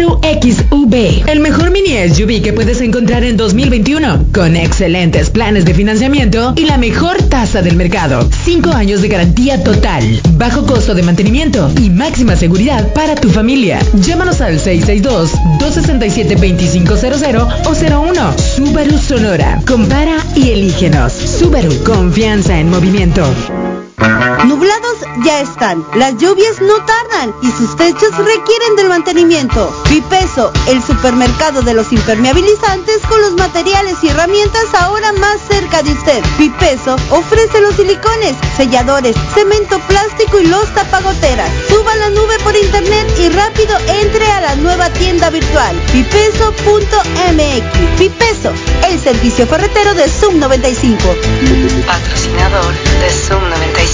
Subaru XUV, el mejor mini SUV que puedes encontrar en 2021, con excelentes planes de financiamiento y la mejor tasa del mercado. 5 años de garantía total, bajo costo de mantenimiento y máxima seguridad para tu familia. Llámanos al 662-267-2500 o 01. Subaru Sonora. Compara y elígenos. Subaru, confianza en movimiento. Nublados ya están, las lluvias no tardan y sus techos requieren del mantenimiento. Pipeso, el supermercado de los impermeabilizantes con los materiales y herramientas ahora más cerca de usted. Pipeso ofrece los silicones, selladores, cemento plástico y los tapagoteras. Suba la nube por internet y rápido entre a la nueva tienda virtual pipeso.mx. Pipeso, el servicio ferretero de Zoom 95. Patrocinador de Zoom 95.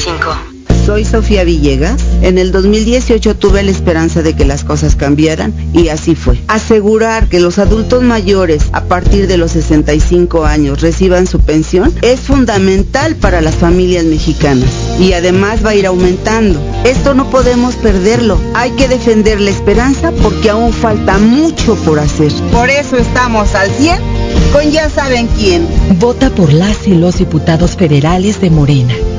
Soy Sofía Villegas. En el 2018 tuve la esperanza de que las cosas cambiaran y así fue. Asegurar que los adultos mayores a partir de los 65 años reciban su pensión es fundamental para las familias mexicanas y además va a ir aumentando. Esto no podemos perderlo. Hay que defender la esperanza porque aún falta mucho por hacer. Por eso estamos al 100 con ya saben quién. Vota por las y los diputados federales de Morena,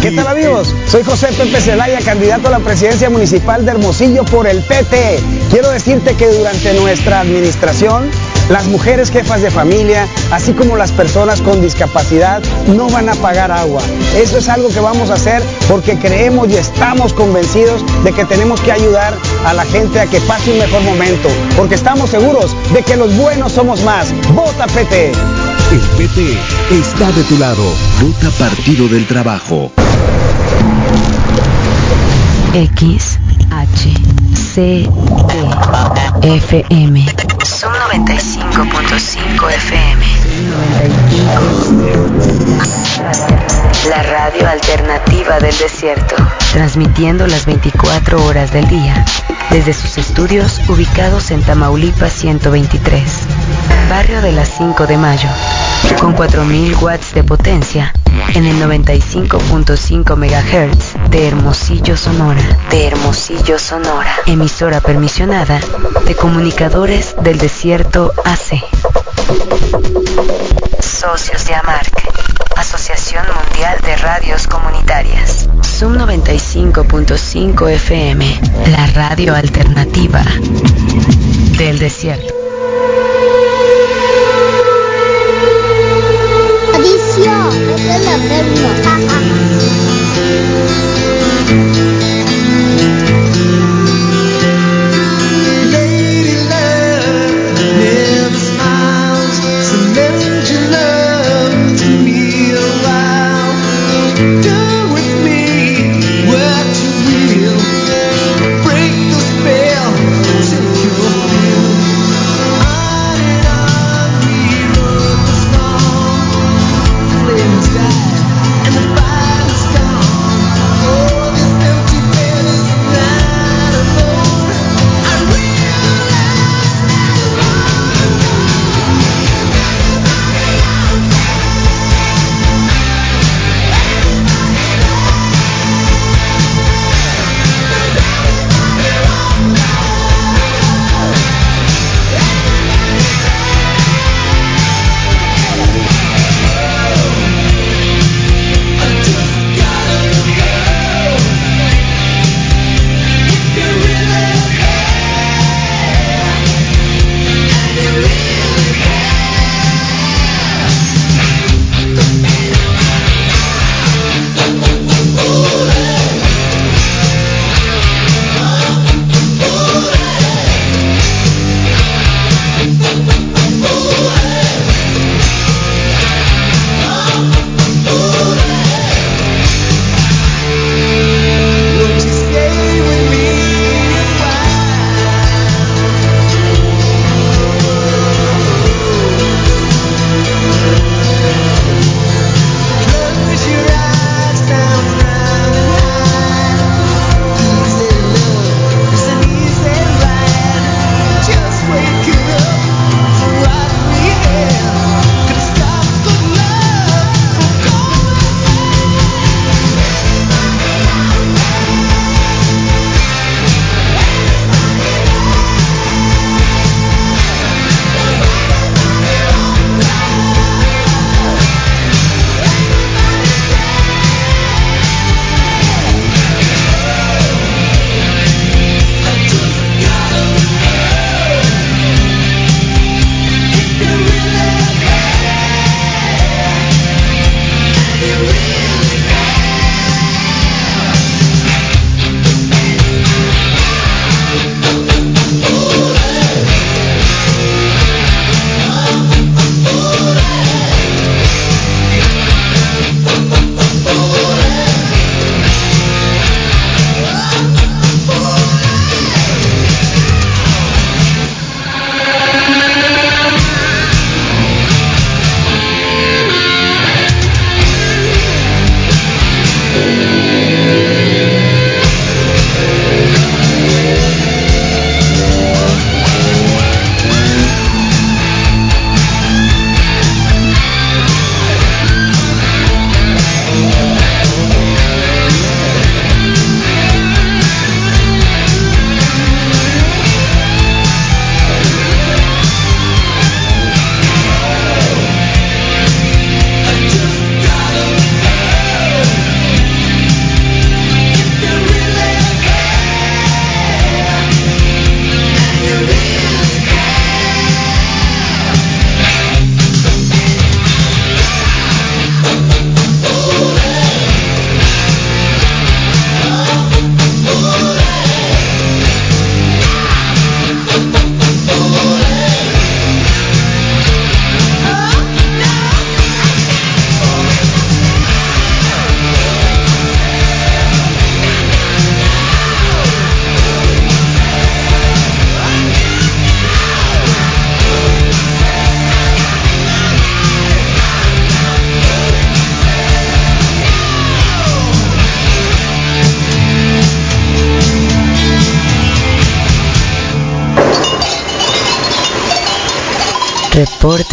¿Qué tal amigos? Soy José Pepe Zelaya, candidato a la presidencia municipal de Hermosillo por el PT. Quiero decirte que durante nuestra administración, las mujeres jefas de familia, así como las personas con discapacidad, no van a pagar agua. Eso es algo que vamos a hacer porque creemos y estamos convencidos de que tenemos que ayudar a la gente a que pase un mejor momento, porque estamos seguros de que los buenos somos más. ¡Vota PT! El PT está de tu lado. Vota Partido del Trabajo. X, H, C, E, F, M. Son 95.5 FM. La radio alternativa del desierto. Transmitiendo las 24 horas del día. Desde sus estudios ubicados en Tamaulipas 123. Barrio de las 5 de mayo. Con 4000 watts de potencia. En el 95.5 MHz de Hermosillo, Sonora. De Hermosillo, Sonora. Emisora permisionada de comunicadores del desierto AC. Socios de AMARC. Asociación Mundial de Radios Comunitarias. Zoom 95.5 FM. La radio alternativa del desierto. Adición,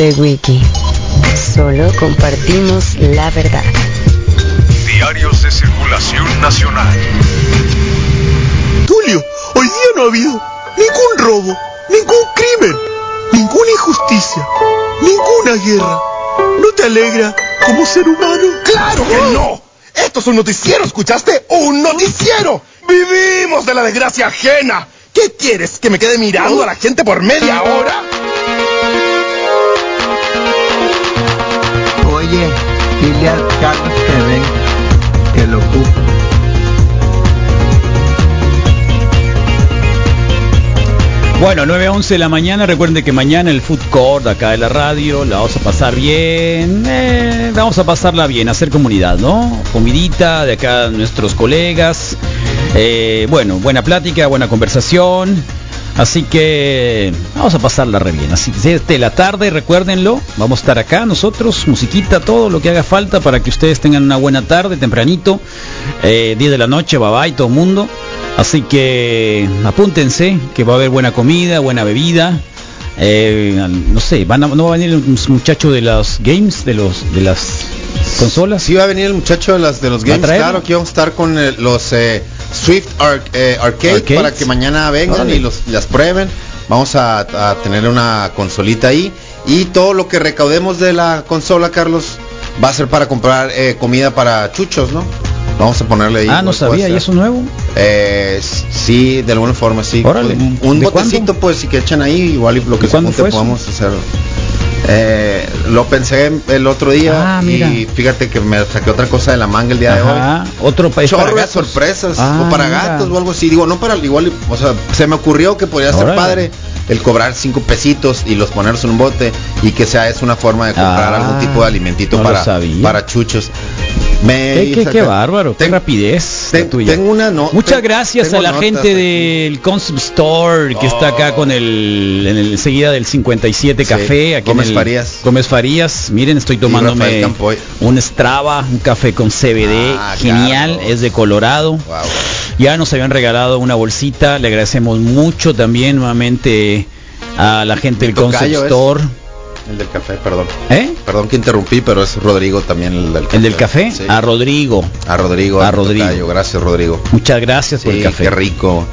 Reporte Wiki. Solo compartimos la verdad. Diarios de circulación nacional. Tulio, hoy día no ha habido ningún robo, ningún crimen, ninguna injusticia, ninguna guerra. ¿No te alegra como ser humano? ¡Claro que no! Esto es un noticiero, ¿escuchaste? ¡Un noticiero! ¡Vivimos de la desgracia ajena! ¿Qué quieres? ¿Que me quede mirando a la gente por media hora? Que lo. Bueno, 9 a 11 de la mañana. Recuerden que mañana el food court acá de la radio la vamos a pasar bien. eh, vamos a pasarla bien, hacer comunidad, ¿no? Comidita de acá nuestros colegas. Eh, bueno, buena plática, buena conversación. Así que vamos a pasarla re bien. Así que desde la tarde, recuérdenlo, vamos a estar acá nosotros, musiquita, todo lo que haga falta para que ustedes tengan una buena tarde, tempranito, eh, 10 de la noche, bye bye, todo el mundo. Así que apúntense, que va a haber buena comida, buena bebida. Eh, no sé, van a- no va a venir un muchacho de los games, de los de las consolas. Sí va a venir el muchacho de, las, de los ¿Va a games, claro, aquí vamos a estar con eh, los eh, Swift Ar- eh, Arcade Arcades. para que mañana vengan Órale. y los, las prueben. Vamos a, a tener una consolita ahí y todo lo que recaudemos de la consola, Carlos, va a ser para comprar eh, comida para chuchos, ¿no? Vamos a ponerle ahí. Ah, no sabía, ¿y eso nuevo? Eh, sí, de alguna forma, sí. Órale. Un, un ¿De botecito, pues, si que echan ahí, igual y lo que ¿De cuándo se podamos hacer. Eh, lo pensé el otro día Ah, y fíjate que me saqué otra cosa de la manga el día de hoy. otro país Chorro de sorpresas Ah, o para mira. gatos o algo así. Digo, no para igual, o sea, se me ocurrió que podría ser padre el cobrar cinco pesitos y los ponerlos en un bote y que sea es una forma de comprar Ah, algún tipo de alimentito no para para chuchos. Me Qué, bárbaro, qué rapidez. ten- tuya. tengo una no. Muchas ten- gracias a la notas gente del Concept Store que está acá con el, en el enseguida del 57 Sí, Café. Aquí Gómez en el- Farías. Gómez Farías. Miren, estoy tomándome un Strava, un café con CBD, Ah, genial, claro. es de Colorado. Wow. Ya nos habían regalado una bolsita, le agradecemos mucho también nuevamente a la gente Mi del Concept es. El del café, perdón. ¿Eh? Perdón que interrumpí, pero es Rodrigo también el del café. ¿El del café? Sí. A Rodrigo. A Rodrigo. A Rodrigo. tocayo. Gracias, Rodrigo. Muchas gracias por el café. qué rico.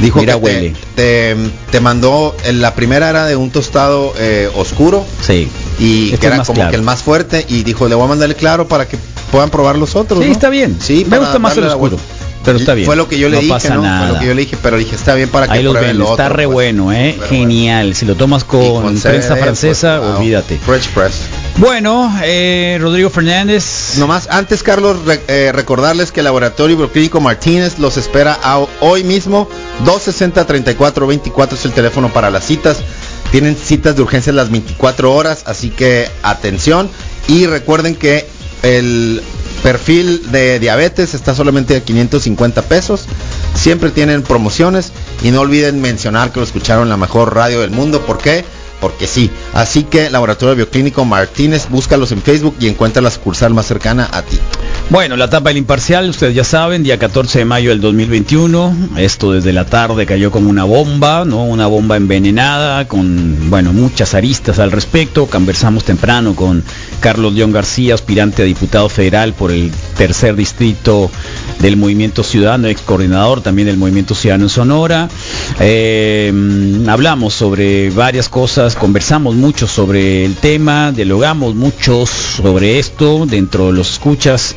Dijo Mira, que te- huele. Te, te mandó, en la primera era de un tostado eh, oscuro Sí. y Este que era como claro. que el más fuerte y dijo, le voy a mandar el claro para que puedan probar los otros. Sí, ¿no? está bien. Sí, Me gusta más el oscuro. Pero está bien. Fue lo que yo le No dije, pasa ¿no? Fue nada. lo que yo le dije, pero dije, está bien para que Ahí prueben ven, lo está otro, re pues. bueno, ¿eh? Pero Genial. Si lo tomas con, con prensa francesa, pues, wow. olvídate. French press. Bueno, eh, Rodrigo Fernández. Nomás antes, Carlos, re- eh, recordarles que el Laboratorio Bioclínico Martínez los espera a hoy mismo. 260-3424 es el teléfono para las citas. Tienen citas de urgencia las 24 horas, así que atención. Y recuerden que el perfil de diabetes está solamente a 550 pesos. Siempre tienen promociones y no olviden mencionar que lo escucharon la mejor radio del mundo. ¿Por qué? Porque sí. Así que Laboratorio Bioclínico Martínez, búscalos en Facebook y encuentra la sucursal más cercana a ti. Bueno, la etapa del imparcial, ustedes ya saben, día 14 de mayo del 2021. Esto desde la tarde cayó como una bomba, ¿no? Una bomba envenenada con, bueno, muchas aristas al respecto. Conversamos temprano con Carlos León García, aspirante a diputado federal por el tercer distrito del Movimiento Ciudadano, ex coordinador también del Movimiento Ciudadano en Sonora. Eh, hablamos sobre varias cosas, conversamos mucho sobre el tema, dialogamos mucho sobre esto dentro de los escuchas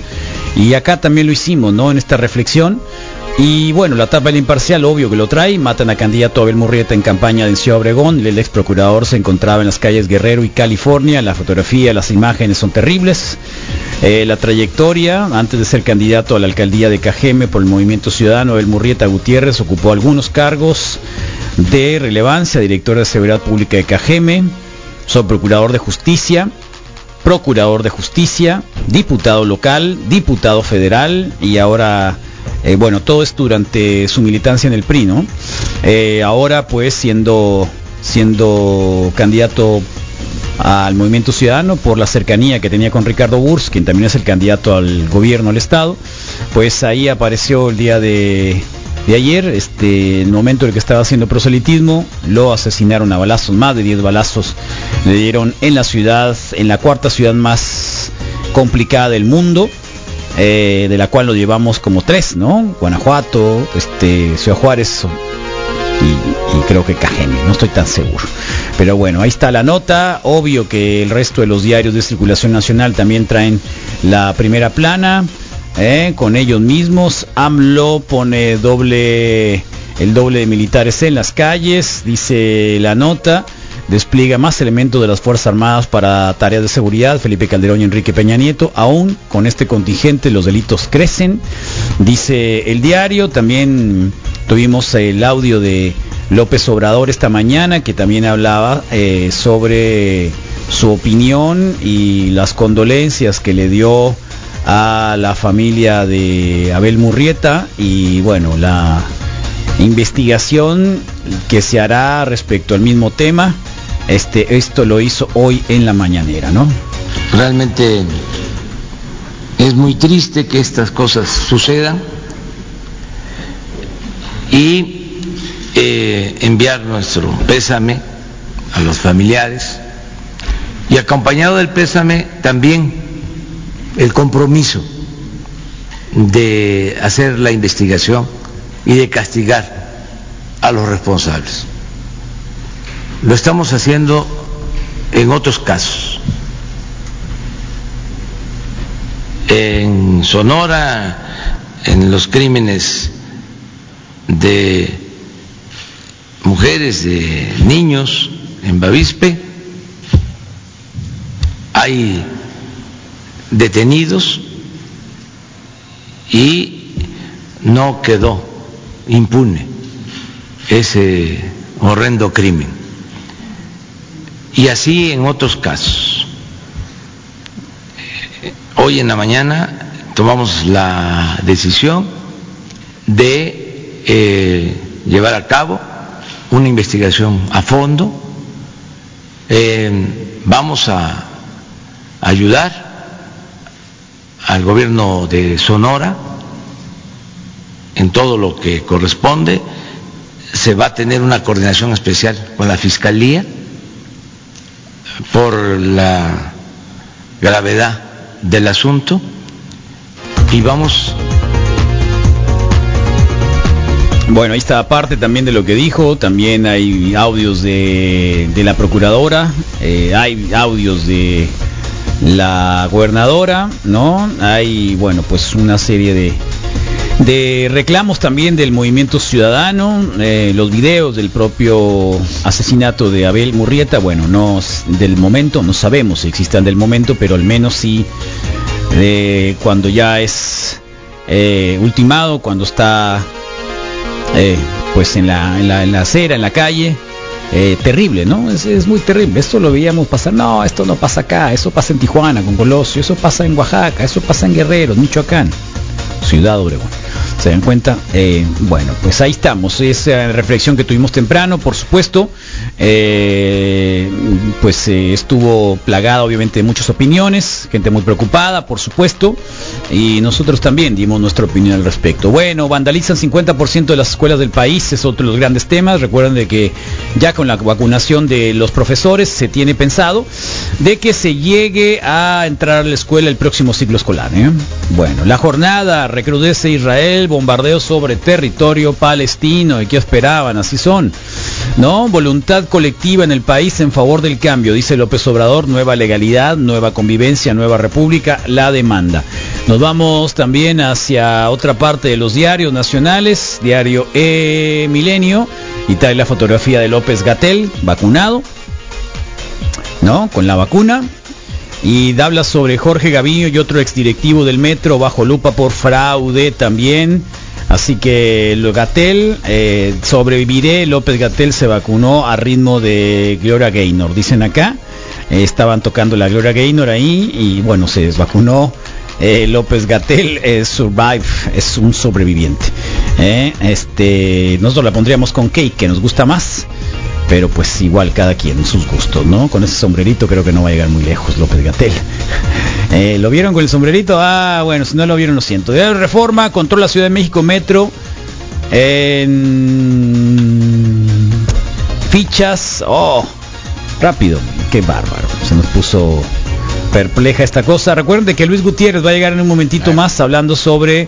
y acá también lo hicimos, ¿no? En esta reflexión. Y bueno, la etapa del imparcial, obvio que lo trae. Matan a candidato Abel Murrieta en campaña de Ciudad Obregón. El ex procurador se encontraba en las calles Guerrero y California. La fotografía, las imágenes son terribles. Eh, la trayectoria, antes de ser candidato a la alcaldía de Cajeme por el Movimiento Ciudadano, Abel Murrieta Gutiérrez ocupó algunos cargos de relevancia. Director de Seguridad Pública de Cajeme, subprocurador de Justicia, procurador de justicia, diputado local, diputado federal y ahora, eh, bueno, todo esto durante su militancia en el PRI, ¿no? Eh, ahora pues siendo, siendo candidato al Movimiento Ciudadano por la cercanía que tenía con Ricardo Burs, quien también es el candidato al gobierno del Estado, pues ahí apareció el día de ayer, este, el momento en el que estaba haciendo proselitismo, lo asesinaron a balazos, más de 10 balazos le dieron en la ciudad, en la cuarta ciudad más complicada del mundo, eh, de la cual lo llevamos como tres, ¿no? Guanajuato, este, Ciudad Juárez y, creo que Cajeme, no estoy tan seguro. Pero bueno, ahí está la nota, obvio que el resto de los diarios de circulación nacional también traen la primera plana, ¿eh? con ellos mismos, AMLO pone doble, el doble de militares en las calles, dice la nota despliega más elementos de las Fuerzas Armadas para tareas de seguridad, Felipe Calderón y Enrique Peña Nieto, aún con este contingente los delitos crecen, dice el diario, también tuvimos el audio de López Obrador esta mañana que también hablaba eh, sobre su opinión y las condolencias que le dio a la familia de Abel Murrieta. Y bueno, la investigación que se hará respecto al mismo tema. Este, esto lo hizo hoy en la mañanera, ¿no? Realmente es muy triste que estas cosas sucedan y eh, enviar nuestro pésame a los familiares y acompañado del pésame también el compromiso de hacer la investigación y de castigar a los responsables. Lo estamos haciendo en otros casos. En Sonora, en los crímenes de mujeres, de niños, en Bavispe, hay detenidos y no quedó impune ese horrendo crimen. Y así en otros casos. Hoy en la mañana tomamos la decisión de eh, llevar a cabo una investigación a fondo. Eh, vamos a ayudar al gobierno de Sonora en todo lo que corresponde. Se va a tener una coordinación especial con la Fiscalía por la gravedad del asunto. Y vamos. Bueno, ahí está parte también de lo que dijo, también hay audios de, de la procuradora, eh, hay audios de la gobernadora, ¿no? Hay, bueno, pues una serie de, de reclamos también del movimiento ciudadano, eh, los videos del propio asesinato de Abel Murrieta, bueno, no del momento, no sabemos si existan del momento, pero al menos sí de cuando ya es eh, ultimado, cuando está eh, pues en la, en la, en la acera, en la calle, eh, terrible, ¿no? Es, es, muy terrible. Esto lo veíamos pasar, no, esto no pasa acá, eso pasa en Tijuana, con Colosio, eso pasa en Oaxaca, eso pasa en Guerrero, Michoacán, Ciudad Obregón. ¿Se dan cuenta? Eh, bueno, pues ahí estamos. Esa reflexión que tuvimos temprano, por supuesto, eh, pues eh, estuvo plagada obviamente de muchas opiniones, gente muy preocupada, por supuesto, y nosotros también dimos nuestra opinión al respecto. Bueno, vandalizan 50% de las escuelas del país, es otro de los grandes temas. Recuerden de que ya con la vacunación de los profesores se tiene pensado de que se llegue a entrar a la escuela el próximo ciclo escolar. ¿eh? Bueno, la jornada recrudece Israel bombardeos sobre territorio palestino. ¿Y qué esperaban? Así son. ¿No? Voluntad colectiva en el país en favor del cambio, dice López Obrador. Nueva legalidad, nueva convivencia, nueva república, la demanda. Nos vamos también hacia otra parte de los diarios nacionales. Diario E Milenio. Y trae la fotografía de López Gatel, vacunado. ¿No? Con la vacuna. Y habla sobre Jorge Gaviño y otro exdirectivo del metro bajo lupa por fraude también. Así que Gatel, eh, sobreviviré, López Gatel se vacunó a ritmo de Gloria Gaynor. Dicen acá, eh, estaban tocando la Gloria Gaynor ahí y bueno, se desvacunó. Eh, López Gatel es survive, es un sobreviviente. este, nosotros la pondríamos con Cake, que nos gusta más pero pues igual cada quien sus gustos, ¿no? Con ese sombrerito creo que no va a llegar muy lejos López Gatel. Eh, ¿Lo vieron con el sombrerito? Ah, bueno, si no lo vieron lo siento. De reforma, controla Ciudad de México Metro. En fichas, oh, rápido, qué bárbaro. Se nos puso perpleja esta cosa. Recuerden que Luis Gutiérrez va a llegar en un momentito más hablando sobre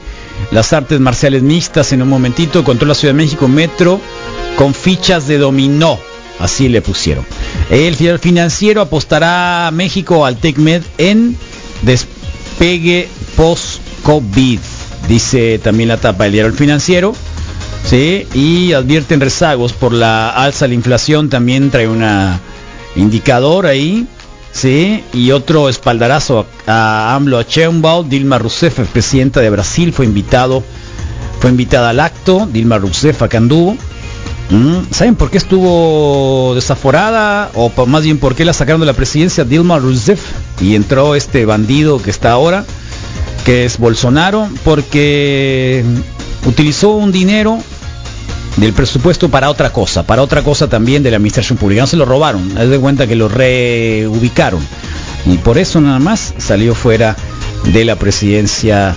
las artes marciales mixtas en un momentito. Control la Ciudad de México Metro con fichas de dominó. Así le pusieron. El financiero apostará México al TECMED en despegue post-COVID. Dice también la tapa del diario Financiero. ¿sí? Y advierten rezagos por la alza de la inflación. También trae una indicador ahí. ¿Sí? Y otro espaldarazo a, a AMLO a. Dilma Rousseff, presidenta de Brasil, fue invitado, fue invitada al acto. Dilma Rousseff anduvo. Mm, ¿Saben por qué estuvo desaforada? O más bien por qué la sacaron de la presidencia Dilma Rousseff y entró este bandido que está ahora, que es Bolsonaro, porque utilizó un dinero del presupuesto para otra cosa, para otra cosa también de la administración pública. No se lo robaron, haz de cuenta que lo reubicaron. Y por eso nada más salió fuera de la presidencia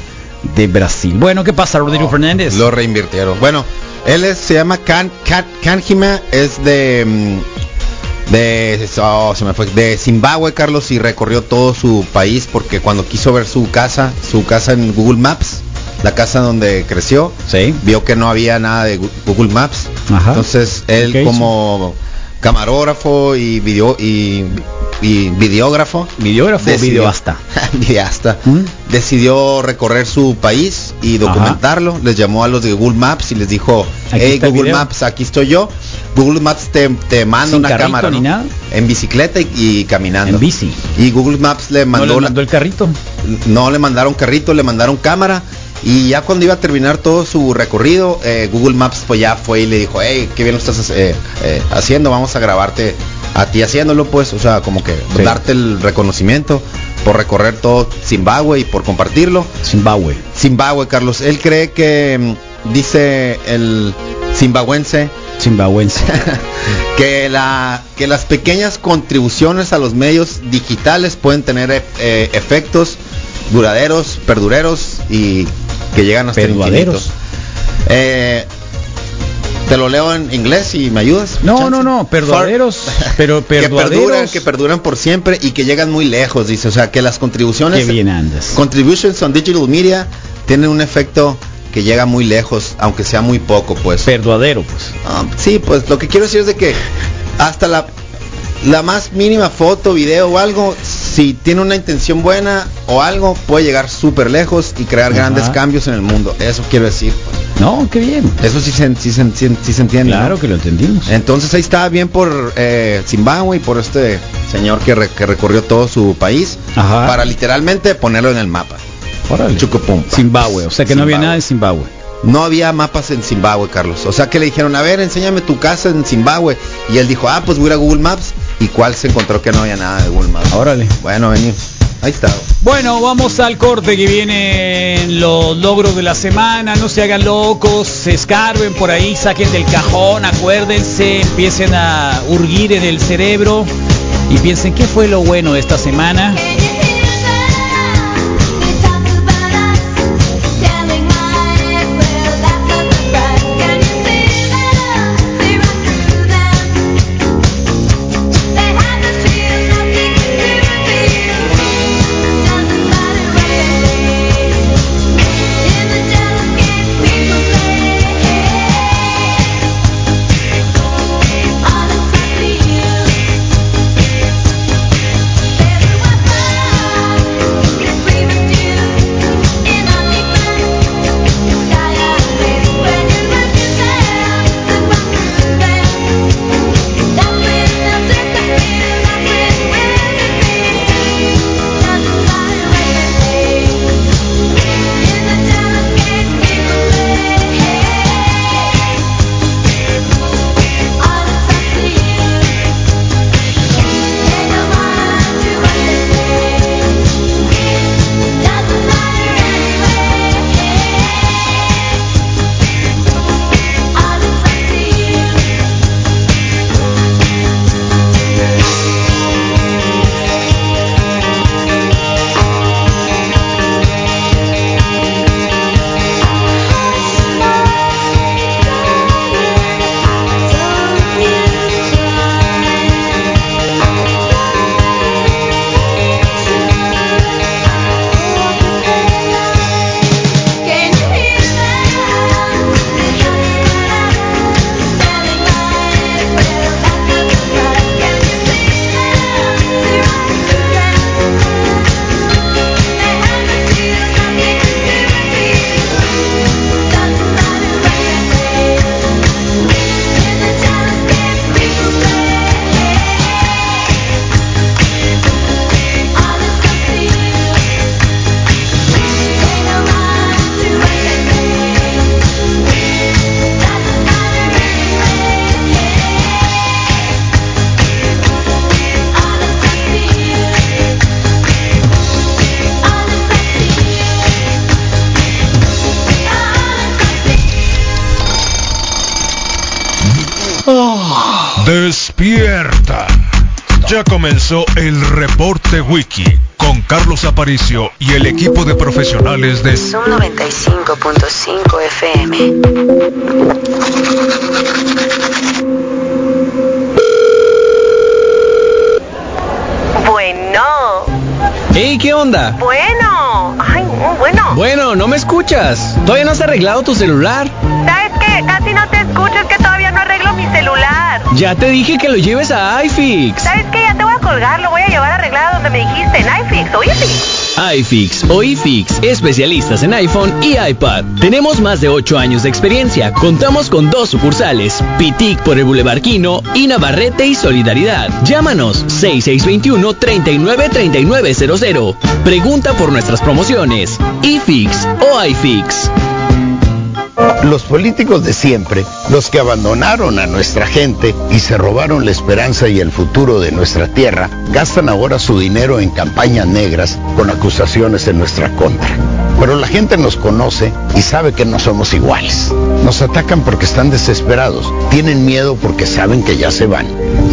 de Brasil. Bueno, ¿qué pasa, Rodrigo Fernández? Lo reinvirtieron. Bueno, él es- se llama Kan, Kan, Kanjima, es de mm, de oh, se me fue, de Zimbabue, Carlos, y recorrió todo su país porque cuando quiso ver su casa, su casa en Google Maps, la casa donde creció, vio que no había nada de Google Maps. Ajá. Entonces él como camarógrafo y video y, y videógrafo, videógrafo o videoasta? videasta, decidió recorrer su país y documentarlo. Les llamó a los de Google Maps y les dijo, Aquí hey Google video". Maps, aquí estoy yo. Google Maps te, te manda Sin una carrito cámara ni ¿no? nada. en bicicleta y, y caminando. En bici. Y Google Maps le ¿No mandó, le la- mandó el carrito? no le mandaron carrito, le mandaron cámara. Y ya cuando iba a terminar todo su recorrido, eh, Google Maps pues ya fue y le dijo, hey, qué bien lo estás eh, eh, haciendo, vamos a grabarte a ti haciéndolo, pues, o sea, como que Sí. darte el reconocimiento por recorrer todo Zimbabue y por compartirlo. Zimbabue. Zimbabue, Carlos. Él cree que, mm, dice el zimbabuense, Zimbabuense. que, la, que las pequeñas contribuciones a los medios digitales pueden tener efectos duraderos, perdureros y que llegan hasta el Perduaderos. infinito. Eh, te lo leo en inglés y me ayudas. No, no, no, perduaderos, pero que perduran, perduaderos. que perduran por siempre y que llegan muy lejos, dice, o sea, que las contribuciones Qué bien andas. contributions on digital media tienen un efecto que llega muy lejos, aunque sea muy poco, pues. Perduadero, pues. Ah, sí, pues lo que quiero decir es de que hasta la, la más mínima foto, video o algo, si tiene una intención buena o algo, puede llegar súper lejos y crear Ajá. grandes cambios en el mundo. Eso quiero decir. No, qué bien. Eso sí se, sí se- sí- se entiende. Claro ¿no? que lo entendimos. Entonces ahí está bien por eh, Zimbabue y por este señor que, re- que recorrió todo su país Ajá. para literalmente ponerlo en el mapa. Órale. Zimbabue, o sea que no había nada en Zimbabue. No había mapas en Zimbabue, Carlos. O sea que le dijeron, a ver, enséñame tu casa en Zimbabue. Y él dijo, ah, pues voy a Google Maps. ¿Y cuál se encontró que no había nada de Maps? Órale. Bueno, vení. Ahí está. Bueno, vamos al corte que vienen los logros de la semana. No se hagan locos, se escarben por ahí, saquen del cajón, acuérdense, empiecen a urgir en el cerebro y piensen qué fue lo bueno de esta semana. Comenzó el reporte wiki con Carlos Aparicio y el equipo de profesionales de Zoom 95.5 FM. Bueno. Hey, ¿qué onda? Bueno. Muy bueno. Bueno, no me escuchas. Todavía no has arreglado tu celular. ¿Sabes qué? Casi no te escucho, es que todavía no arreglo mi celular. Ya te dije que lo lleves a iFix. ¿Sabes qué? Ya te voy a colgar, lo voy a llevar arreglado donde me dijiste, en iFix o iFix. o iFix, especialistas en iPhone y iPad. Tenemos más de 8 años de experiencia. Contamos con dos sucursales, Pitic por el Boulevard Quino y Navarrete y Solidaridad. Llámanos 6621-393900. Pregunta por nuestras promociones. iFix o iFix. Los políticos de siempre, los que abandonaron a nuestra gente y se robaron la esperanza y el futuro de nuestra tierra, gastan ahora su dinero en campañas negras con acusaciones en nuestra contra. Pero la gente nos conoce y sabe que no somos iguales. Nos atacan porque están desesperados, tienen miedo porque saben que ya se van.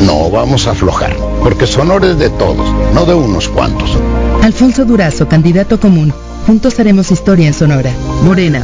No vamos a aflojar, porque Sonora es de todos, no de unos cuantos. Alfonso Durazo, candidato común. Juntos haremos historia en Sonora. Morena.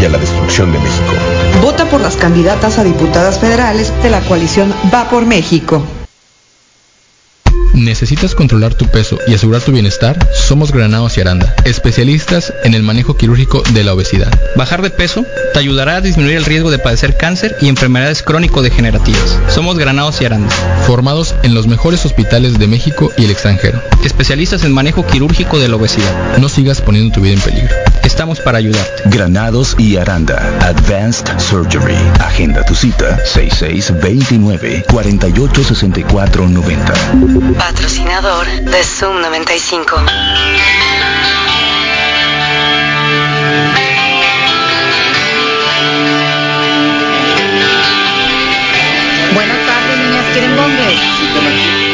y a la destrucción de México. Vota por las candidatas a diputadas federales de la coalición Va por México. ¿Necesitas controlar tu peso y asegurar tu bienestar? Somos Granados y Aranda, especialistas en el manejo quirúrgico de la obesidad. Bajar de peso te ayudará a disminuir el riesgo de padecer cáncer y enfermedades crónico-degenerativas. Somos Granados y Aranda. Formados en los mejores hospitales de México y el extranjero. Especialistas en manejo quirúrgico de la obesidad. No sigas poniendo tu vida en peligro. Estamos para ayudarte. Granados y Aranda. Advanced Surgery. Agenda tu cita 6629 486490. Patrocinador de Zoom 95. Buenas tardes, niñas. ¿Quieren bongue?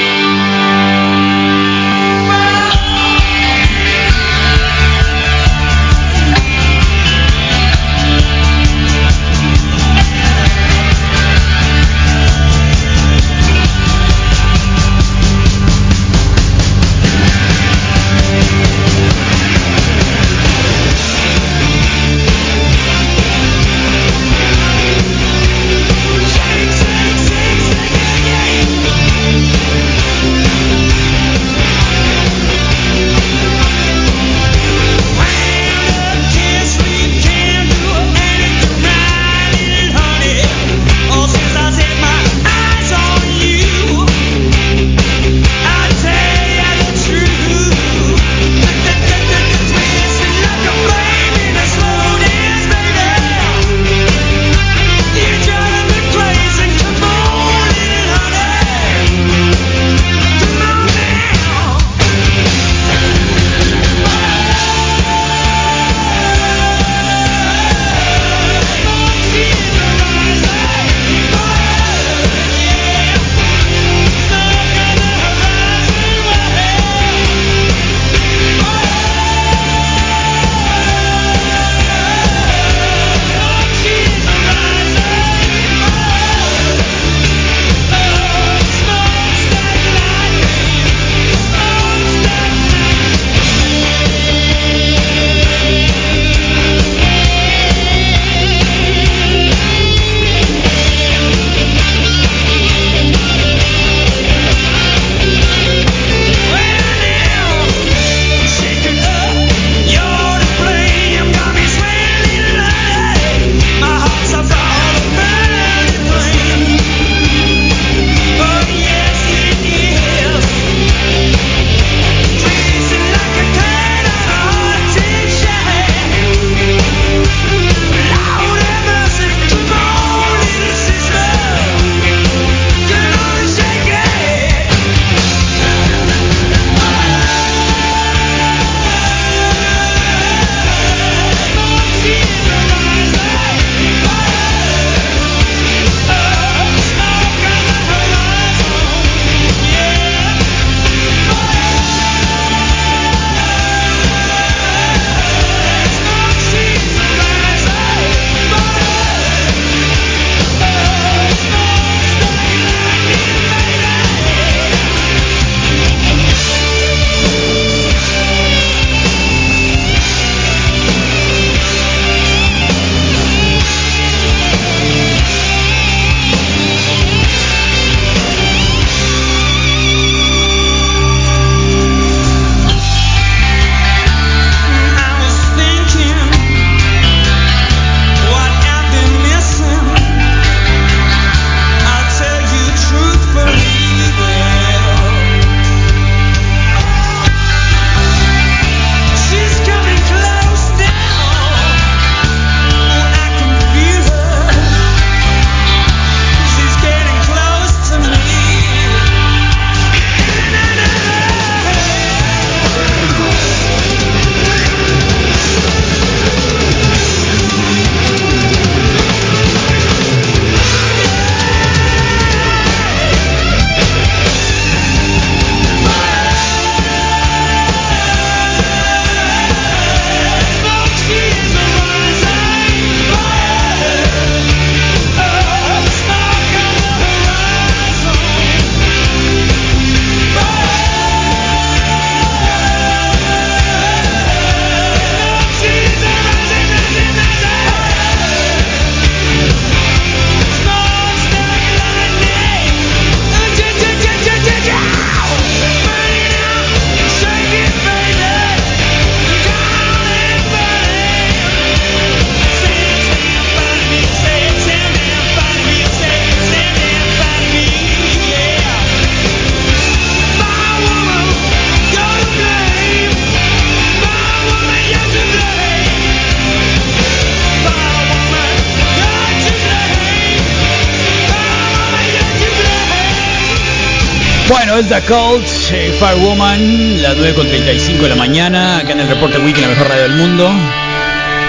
Es The Cult, eh, Firewoman, las 9 con 35 de la mañana, acá en el Reporte Wiki, la mejor radio del mundo.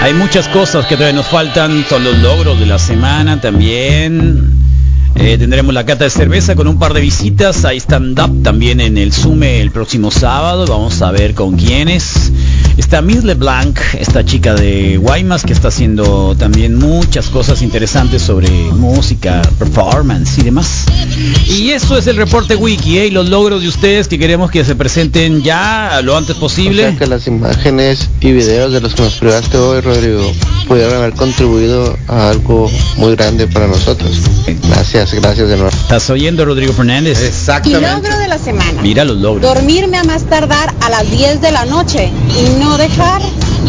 Hay muchas cosas que todavía nos faltan, son los logros de la semana también. Eh, tendremos la cata de cerveza con un par de visitas. Hay stand-up también en el Sume el próximo sábado. Vamos a ver con quiénes. Está Miss LeBlanc, esta chica de Guaymas que está haciendo también muchas cosas interesantes sobre música, performance y demás. Y eso es el reporte wiki ¿eh? y los logros de ustedes que queremos que se presenten ya lo antes posible. O sea que las imágenes y videos de los que nos privaste hoy, Rodrigo, pudieron haber contribuido a algo muy grande para nosotros. Gracias, gracias de nuevo. ¿Estás oyendo, Rodrigo Fernández? Y logro de la semana. Mira los logros. Dormirme a más tardar a las 10 de la noche y no dejar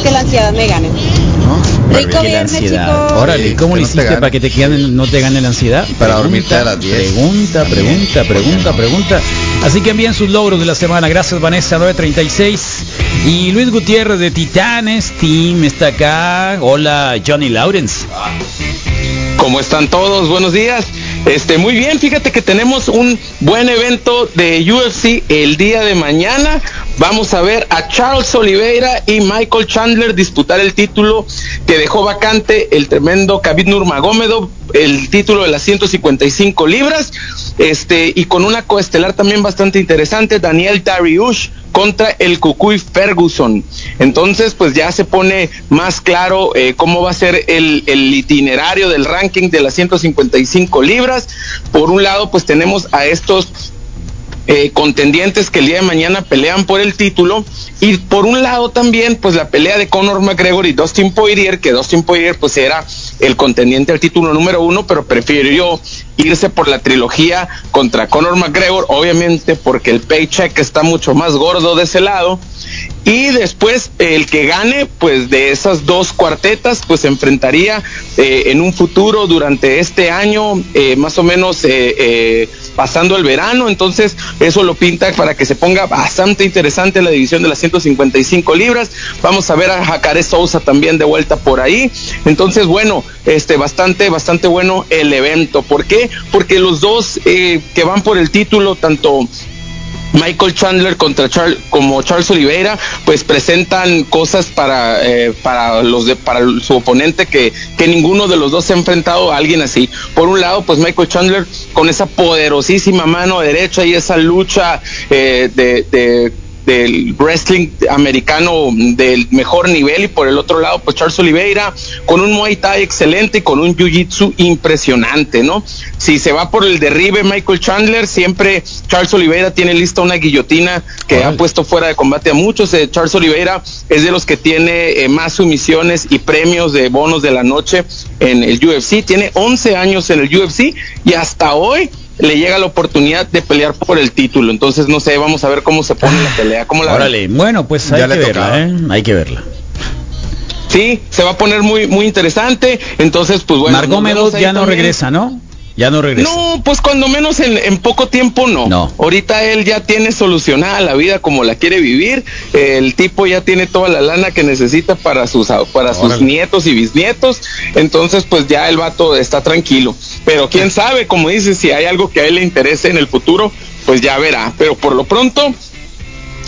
que la ansiedad me gane. La ansiedad. Órale, ¿cómo te hiciste para que te queden, no te gane la ansiedad? Para dormirte a las 10. Pregunta, pregunta, pregunta, pregunta. Así que envíen sus logros de la semana. Gracias, Vanessa 936. Y Luis Gutiérrez de Titanes Team está acá. Hola, Johnny Lawrence. ¿Cómo están todos? Buenos días. Este, muy bien, fíjate que tenemos un buen evento de UFC el día de mañana. Vamos a ver a Charles Oliveira y Michael Chandler disputar el título que dejó vacante el tremendo Khabib Nurmagomedov, el título de las 155 libras. Este, y con una coestelar también bastante interesante, Daniel Dariush contra el Cucuy Ferguson. Entonces, pues ya se pone más claro eh, cómo va a ser el, el itinerario del ranking de las 155 libras. Por un lado, pues tenemos a estos eh, contendientes que el día de mañana pelean por el título. Y por un lado también pues la pelea de Conor McGregor y Dustin Poirier que Dustin Poirier pues era el contendiente al título número uno pero prefirió irse por la trilogía contra Conor McGregor obviamente porque el paycheck está mucho más gordo de ese lado. Y después el que gane pues de esas dos cuartetas pues se enfrentaría eh, en un futuro durante este año eh, más o menos eh, pasando el verano. Entonces eso lo pinta para que se ponga bastante interesante la división de las 155 libras. Vamos a ver a Jacare Sousa también de vuelta por ahí. Entonces bueno este bastante bastante bueno el evento. ¿por qué? Porque los dos eh, que van por el título tanto Michael Chandler contra Charles como Charles Oliveira pues presentan cosas para eh, para los para su oponente que que ninguno de los dos se ha enfrentado a alguien así. Por un lado pues Michael Chandler con esa poderosísima mano derecha y esa lucha eh, de del wrestling americano del mejor nivel y por el otro lado pues Charles Oliveira con un Muay Thai excelente y con un Jiu-Jitsu impresionante, ¿no? Si se va por el derribe Michael Chandler, siempre Charles Oliveira tiene lista una guillotina que ha puesto fuera de combate a muchos. Eh, Charles Oliveira es de los que tiene eh, más sumisiones y premios de bonos de la noche en el UFC. Tiene 11 años en el UFC y hasta hoy le llega la oportunidad de pelear por el título. Entonces, no sé, vamos a ver cómo se pone la pelea. ¿Cómo la ven? Órale, bueno, pues hay Ya que verla. ¿eh? Hay que verla. Sí, se va a poner muy muy interesante. Entonces, pues bueno. ahí ya no regresa, ¿no? Ya no regresa. No, pues cuando menos en, en poco tiempo no. No. Ahorita él ya tiene solucionada la vida como la quiere vivir. El tipo ya tiene toda la lana que necesita para sus para sus nietos y bisnietos. Entonces, pues ya el vato está tranquilo. Pero quién sabe, como dices, si hay algo que a él le interese en el futuro, pues ya verá. Pero por lo pronto,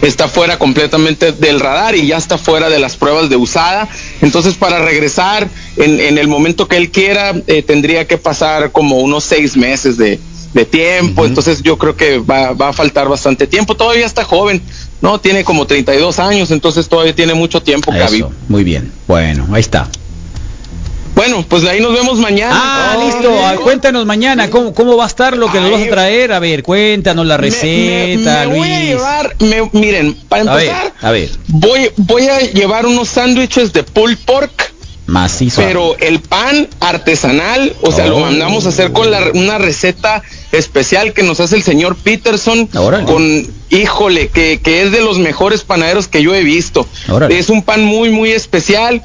está fuera completamente del radar y ya está fuera de las pruebas de usada. Entonces, para regresar en, en el momento que él quiera, eh, tendría que pasar como unos seis meses de, de tiempo. Entonces, yo creo que va, va a faltar bastante tiempo. Todavía está joven, ¿no? Tiene como 32 años, entonces todavía tiene mucho tiempo. Eso, muy bien. Bueno, ahí está. Bueno, pues ahí nos vemos mañana. Ah, Oh, listo. Ah, cuéntanos mañana cómo, cómo va a estar lo que nos vas a traer. A ver, cuéntanos la receta, me voy a Luis. llevar, me- miren, para A ver, empezar, a ver. voy, voy a llevar unos sándwiches de pulled pork Macizo. Pero el pan artesanal, o sea, lo Oh. mandamos a hacer con la- una receta especial que nos hace el señor Peterson. Órale. Con, híjole, que, que es de los mejores panaderos que yo he visto. Órale. Es un pan muy, muy especial.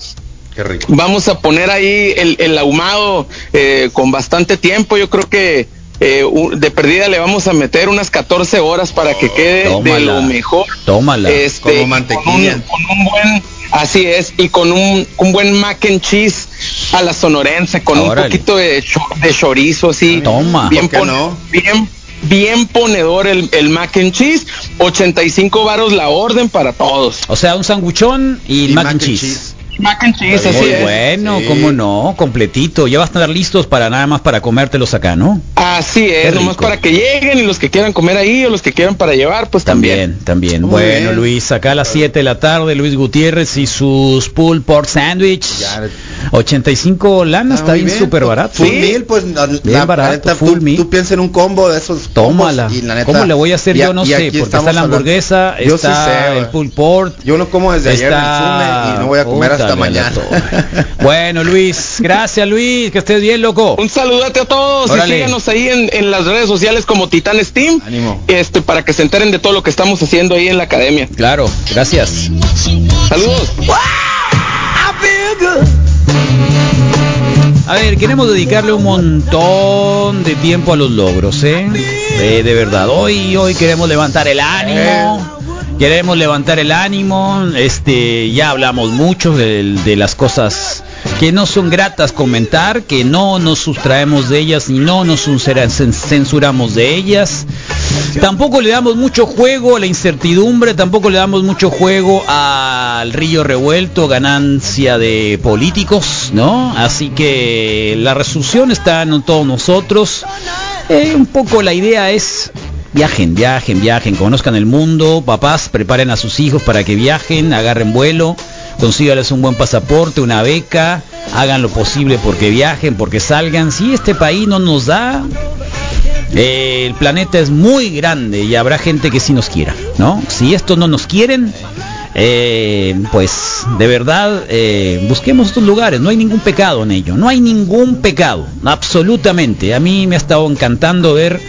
Qué rico. Vamos a poner ahí el, el ahumado eh, con bastante tiempo. Yo creo que eh, de perdida le vamos a meter unas 14 horas para que quede de lo mejor. Tómala. Este, Como Con mantequilla. un, con un buen, así es, y con un, un buen mac and cheese a la sonorense, con Órale. un poquito de, cho- de chorizo así. Toma. Bien, ¿Por qué pon- no? bien bien ponedor el, el mac and cheese. 85 varos la orden para todos. O sea, un sanguchón y, mac, and cheese. Mac and cheese, Muy así es. bueno, Sí. cómo no, completito. Ya vas a estar listos para nada más para comértelos acá, ¿no? Así es, nomás para que lleguen y los que quieran comer ahí o los que quieran para llevar, pues también. También, también. Muy bueno, bien. Luis, acá a las 7 de la tarde, Luis Gutiérrez y sus pull pork sandwich. 85 lanas, está muy bien bien. súper barato. Full meal, pues la, Bien la- la barato, neta, full tú, meal. tú piensas en un combo de esos Tómala. y la neta, ¿Cómo le voy a hacer y yo? No sé, porque está la hamburguesa, Yo sí está sé, el pulled pork. Yo no como desde ayer en el está- y no voy a comer hasta Púntale a la mañana. Bueno, Luis, gracias Luis, que estés bien, loco. Un saludote a todos Órale. y síganos ahí en, en las redes sociales como Titan Steam. Este, para que se enteren de todo lo que estamos haciendo ahí en la academia. Claro, gracias. Saludos. A ver, queremos dedicarle un montón de tiempo a los logros, ¿eh? Eh, de verdad, hoy, hoy queremos levantar el ánimo. Queremos levantar el ánimo. Este, ya hablamos mucho de, las cosas que no son gratas comentar, que no nos sustraemos de ellas y no nos censura- cen- censuramos de ellas. Tampoco le damos mucho juego a la incertidumbre, tampoco le damos mucho juego al río revuelto, ganancia de políticos, ¿no? Así que la resolución está en todos nosotros. Eh, un poco la idea es viajen, viajen, viajen, conozcan el mundo, papás preparen a sus hijos para que viajen, agarren vuelo, consígales un buen pasaporte, una beca, hagan lo posible porque viajen, porque salgan. Si este país no nos da, eh, el planeta es muy grande y habrá gente que sí nos quiera, ¿no? Si esto no nos quieren, eh, pues de verdad eh, busquemos otros lugares. No hay ningún pecado en ello, no hay ningún pecado, absolutamente. A mí me ha estado encantando ver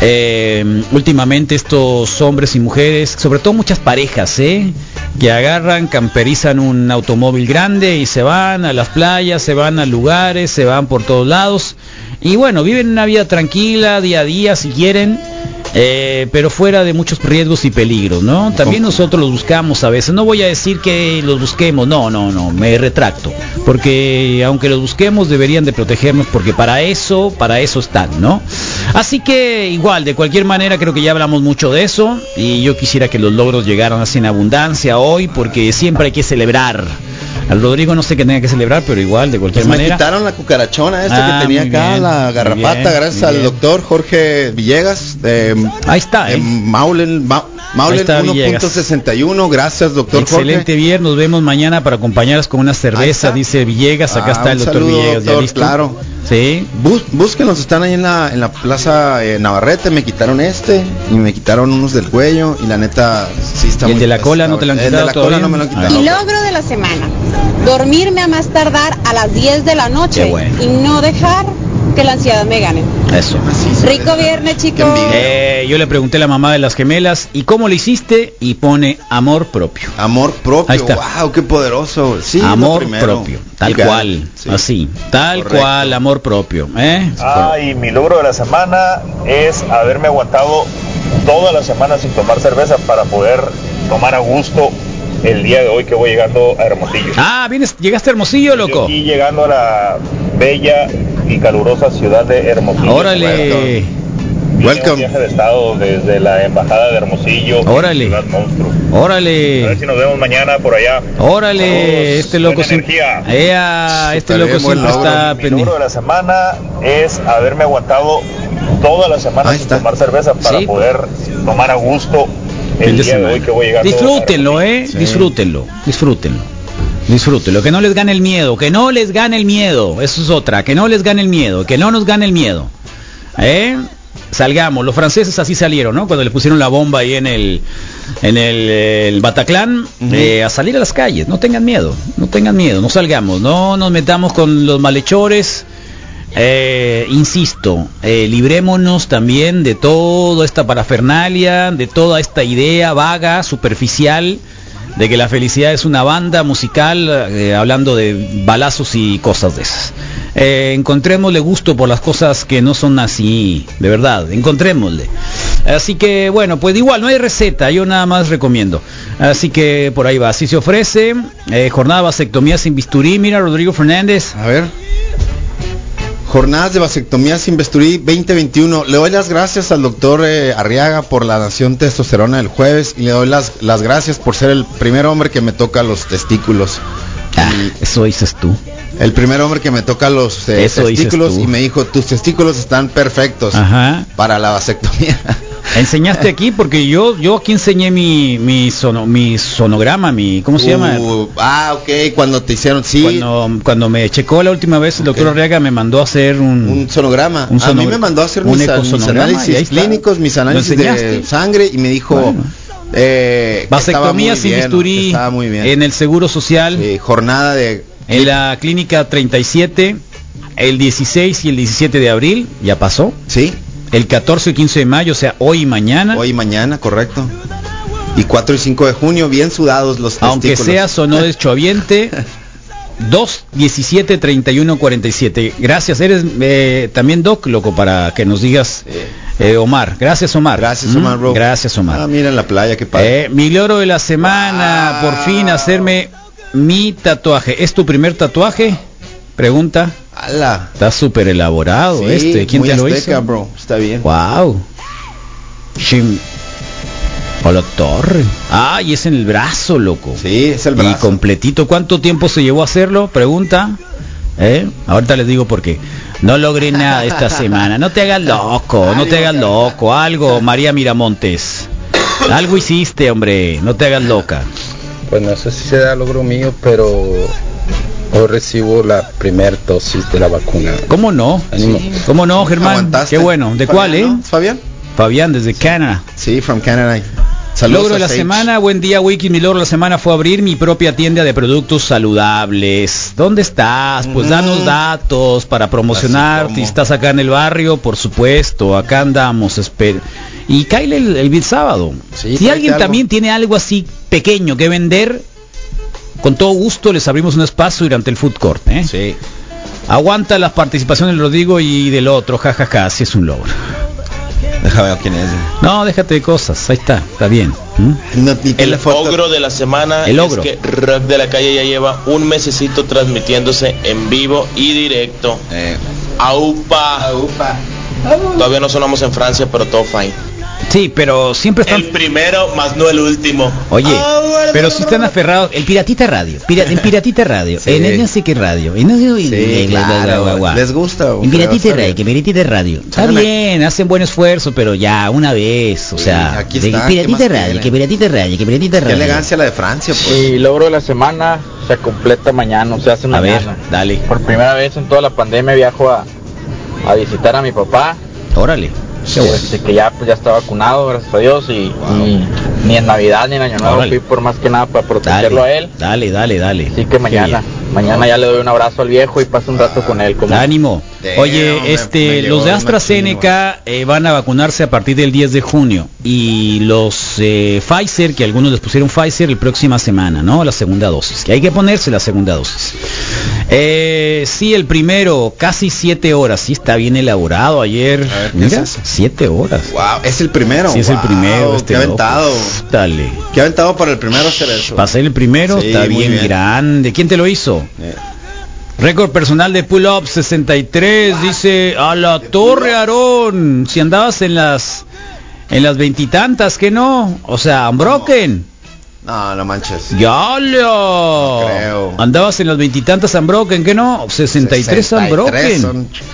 eh, últimamente estos hombres y mujeres, sobre todo muchas parejas, ¿eh? que agarran, camperizan un automóvil grande y se van a las playas, se van a lugares, se van por todos lados. Y bueno, viven una vida tranquila, día a día, si quieren, eh, pero fuera de muchos riesgos y peligros, ¿no? También nosotros los buscamos a veces. No voy a decir que los busquemos, no, no, no, me retracto. Porque aunque los busquemos, deberían de protegernos, porque para eso, para eso están, ¿no? Así que igual, de cualquier manera, creo que ya hablamos mucho de eso. Y yo quisiera que los logros llegaran así en abundancia hoy, porque siempre hay que celebrar. Al Rodrigo no sé qué tenga que celebrar, pero igual, de cualquier Pues me manera. quitaron la cucarachona esta Ah, que tenía muy acá, bien, la garrapata, bien, gracias al bien. doctor Jorge Villegas. De, Ahí está, ¿eh? Maulen, Ma- Maulen está Villegas. 1.61, gracias doctor Excelente bien, nos vemos mañana para acompañarnos con una cerveza, dice Villegas, acá Ah, está el doctor saludo, Villegas, ¿ya doctor, listo? claro. Sí. Bus- búsquenos, están ahí en la, en la plaza eh, Navarrete, me quitaron este y me quitaron unos del cuello y la neta sí está ¿Y el muy de la cola no te lo han El de quitado la todavía? cola no me lo han Ah, quitado. Mi logro de la semana, dormirme a más tardar a las 10 de la noche bueno. y no dejar que la ansiedad me gane. Eso. Rico viernes, chicos. Eh, yo le pregunté a la mamá de las gemelas, ¿y cómo lo hiciste? Y pone amor propio. Amor propio, Ahí está. wow, qué poderoso. Sí, amor propio, tal cual, sí. así, tal Correcto. cual, amor propio. ¿eh? Ah, y mi logro de la semana es haberme aguantado toda la semana sin tomar cerveza para poder tomar a gusto el día de hoy que voy llegando a Hermosillo. Ah, vienes, llegaste a Hermosillo, loco. Y llegando a la bella y calurosa ciudad de Hermosillo. Órale. A un viaje de estado desde la embajada de Hermosillo. Órale. Ciudad Monstruo. Órale. A ver si nos vemos mañana por allá. Órale, Saludos, este loco siempre, energía. Ea, este loco siempre logro. está pendiente. de la semana es haberme aguantado toda la semana sin tomar cerveza para Sí. poder tomar a gusto el Fin de día de semana. hoy que voy llegando. Disfrútenlo, eh, disfrútenlo, disfrútenlo. Disfrútenlo, que no les gane el miedo, que no les gane el miedo, eso es otra, que no les gane el miedo, que no nos gane el miedo. ¿Eh? Salgamos, los franceses así salieron, ¿no? Cuando le pusieron la bomba ahí en el en el, el Bataclan, eh, a salir a las calles, no tengan miedo, no tengan miedo, no salgamos, no nos metamos con los malhechores. Eh, insisto, eh, librémonos también de toda esta parafernalia, de toda esta idea vaga, superficial, de que la felicidad es una banda musical, eh, hablando de balazos y cosas de esas. Encontrémosle gusto por las cosas que no son así, de verdad, encontrémosle. Así que bueno, pues igual no hay receta, yo nada más recomiendo. Así que por ahí va, si se ofrece, eh, jornada vasectomía sin bisturí, mira Rodrigo Fernández. A ver. Jornadas de vasectomía sin bisturí 2021. Le doy las gracias al doctor eh, Arriaga por la nación testosterona del jueves y le doy las, las gracias por ser el primer hombre que me toca los testículos. Ah, eso dices tú. El primer hombre que me toca los eh, testículos y me dijo, tus testículos están perfectos Ajá. para la vasectomía. Enseñaste aquí porque yo yo aquí enseñé mi mi sono, mi sonograma, mi ¿cómo se llama? Uh, ah, ok, cuando te hicieron, sí. Cuando, cuando me checó la última vez el doctor Arriaga me mandó a hacer un, un sonograma. un a mí me mandó a hacer un mis, mis análisis clínicos, mis ¿Lo análisis de sangre y me dijo Bueno. eh, vasectomía sin bien, bisturí muy bien. en el Seguro Social Sí, jornada de en la clínica 37 el 16 y el 17 de abril ya pasó. Sí. El 14 y 15 de mayo, o sea, hoy y mañana. Hoy y mañana, correcto. Y 4 y 5 de junio, bien sudados los Aunque testículos. seas o no deschoviente, 2 17 31 47. Gracias, eres eh, también Doc, loco, para que nos digas eh, Omar. Gracias, Omar. Gracias, Mm, Omar, bro. Gracias, Omar. Ah, mira en la playa, qué padre. Eh, mi logro de la semana, por fin hacerme mi tatuaje. ¿Es tu primer tatuaje? Pregunta. Ala. Está súper elaborado Sí, este. ¿Quién muy te lo azteca, hizo? bro. Está bien. Wow. Shim. O la torre. Ah, y es en el brazo, loco. Sí, es el Y brazo. completito. ¿Cuánto tiempo se llevó a hacerlo? Pregunta. ¿Eh? Ahorita les digo por qué. No logré nada esta semana. No te hagas loco, no te hagas loco. Algo, María Miramontes. Algo hiciste, hombre. No te hagas loca. Pues no sé si será logro mío, pero hoy recibo la primera dosis de la vacuna. ¿Cómo no? Ánimo. ¿Cómo no, Germán? Aguantaste. Qué bueno. ¿De cuál, eh? Fabián, ¿no? ¿Fabián? Fabián, desde Canadá. Sí, from Canada. Saludos logro de la Sage. semana, buen día Wiki, mi logro de la semana fue abrir mi propia tienda de productos saludables. ¿Dónde estás? Pues danos datos para promocionar. Si estás acá en el barrio, por supuesto, acá andamos. esper- Y Kyle el, el sábado. Sí, si alguien algo. también tiene algo así pequeño que vender, con todo gusto les abrimos un espacio durante el food court. ¿eh? Sí. Aguanta las participaciones del Rodrigo y del otro, jajaja, así es un logro. Déjame ver quién es. No, déjate de cosas, ahí está, está bien. ¿Mm? No, ni El ogro de la semana El ogro. es que Rock de la Calle ya lleva un mesecito transmitiéndose en vivo y directo. Eh, Aupa. Todavía no sonamos en Francia, pero todo fine. Sí, pero siempre están... El primero, más no el último. Oye, pero si están aferrados, el Piratita Radio, pira- en Piratita Radio, Sí. en el no sé qué radio, en Sí, bla, claro, bla, bla, bla. les gusta, En Piratita Radio, que Piratita Radio. Está bien, hacen buen esfuerzo, pero ya, una vez, o Sí, sea, aquí de está, ¿qué Piratita Radio, que Piratita Radio, que Piratita Qué Radio. elegancia la de Francia, pues. Mi logro de la semana se completa mañana, o sea, hace A ver, mañana. dale, Por primera vez en toda la pandemia viajo a, a visitar a mi papá, órale. Qué bueno. este, que ya, pues, ya está vacunado, gracias a Dios, y, y ni en Navidad ni en Año Nuevo Órale. fui por más que nada para protegerlo Dale, a él. dale, dale, dale. Así que mañana. Mañana ya le doy un abrazo al viejo y paso un rato con él. Como Ánimo. Damn, Oye, este, los de AstraZeneca eh, van a vacunarse a partir del 10 de junio y los eh, Pfizer, que algunos les pusieron Pfizer, la próxima semana, ¿no? La segunda dosis, que hay que ponerse la segunda dosis. Eh, sí, el primero, casi siete horas, sí está bien elaborado ayer. A ver, ¿qué Mira, es siete horas. Wow, es el primero. Sí, es el primero. Este qué loco. aventado. Dale. Qué aventado para el primero hacer eso. Para ser el primero, Sí, está bien, bien. grande. ¿Quién te lo hizo? Eh, Récord personal de pull-up 63, dice a la torre Aarón. Si andabas en las en las veintitantas, que no, o sea, unbroken. No, no manches. Ya lo. creo. Andabas en las veintitantas unbroken, que no, 63 unbroken. son- Se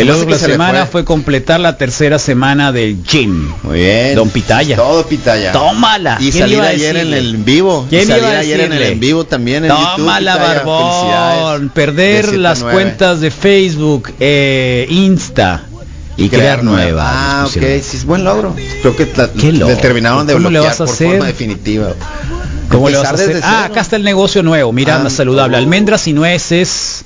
El de la le semana fue. fue completar la tercera semana del gym. Muy bien. Don Pitaya. Todo pitaya. Tómala. Y ¿Quién salir ayer en el en vivo. ¿Quién y salir iba a ayer en el en vivo también en YouTube. Tómala, Pitaya. barbón. Perder las cuentas de Facebook, eh, Insta y, crear, nuevas. Ah, nos ok, sí, es buen logro. Creo que la- Qué loco. determinaron de ¿Cómo le bloquear vas a por hacer? forma definitiva. ¿Cómo le vas a hacer? Ah, acá está el negocio nuevo. Mira, Ah, saludable. Almendras y nueces.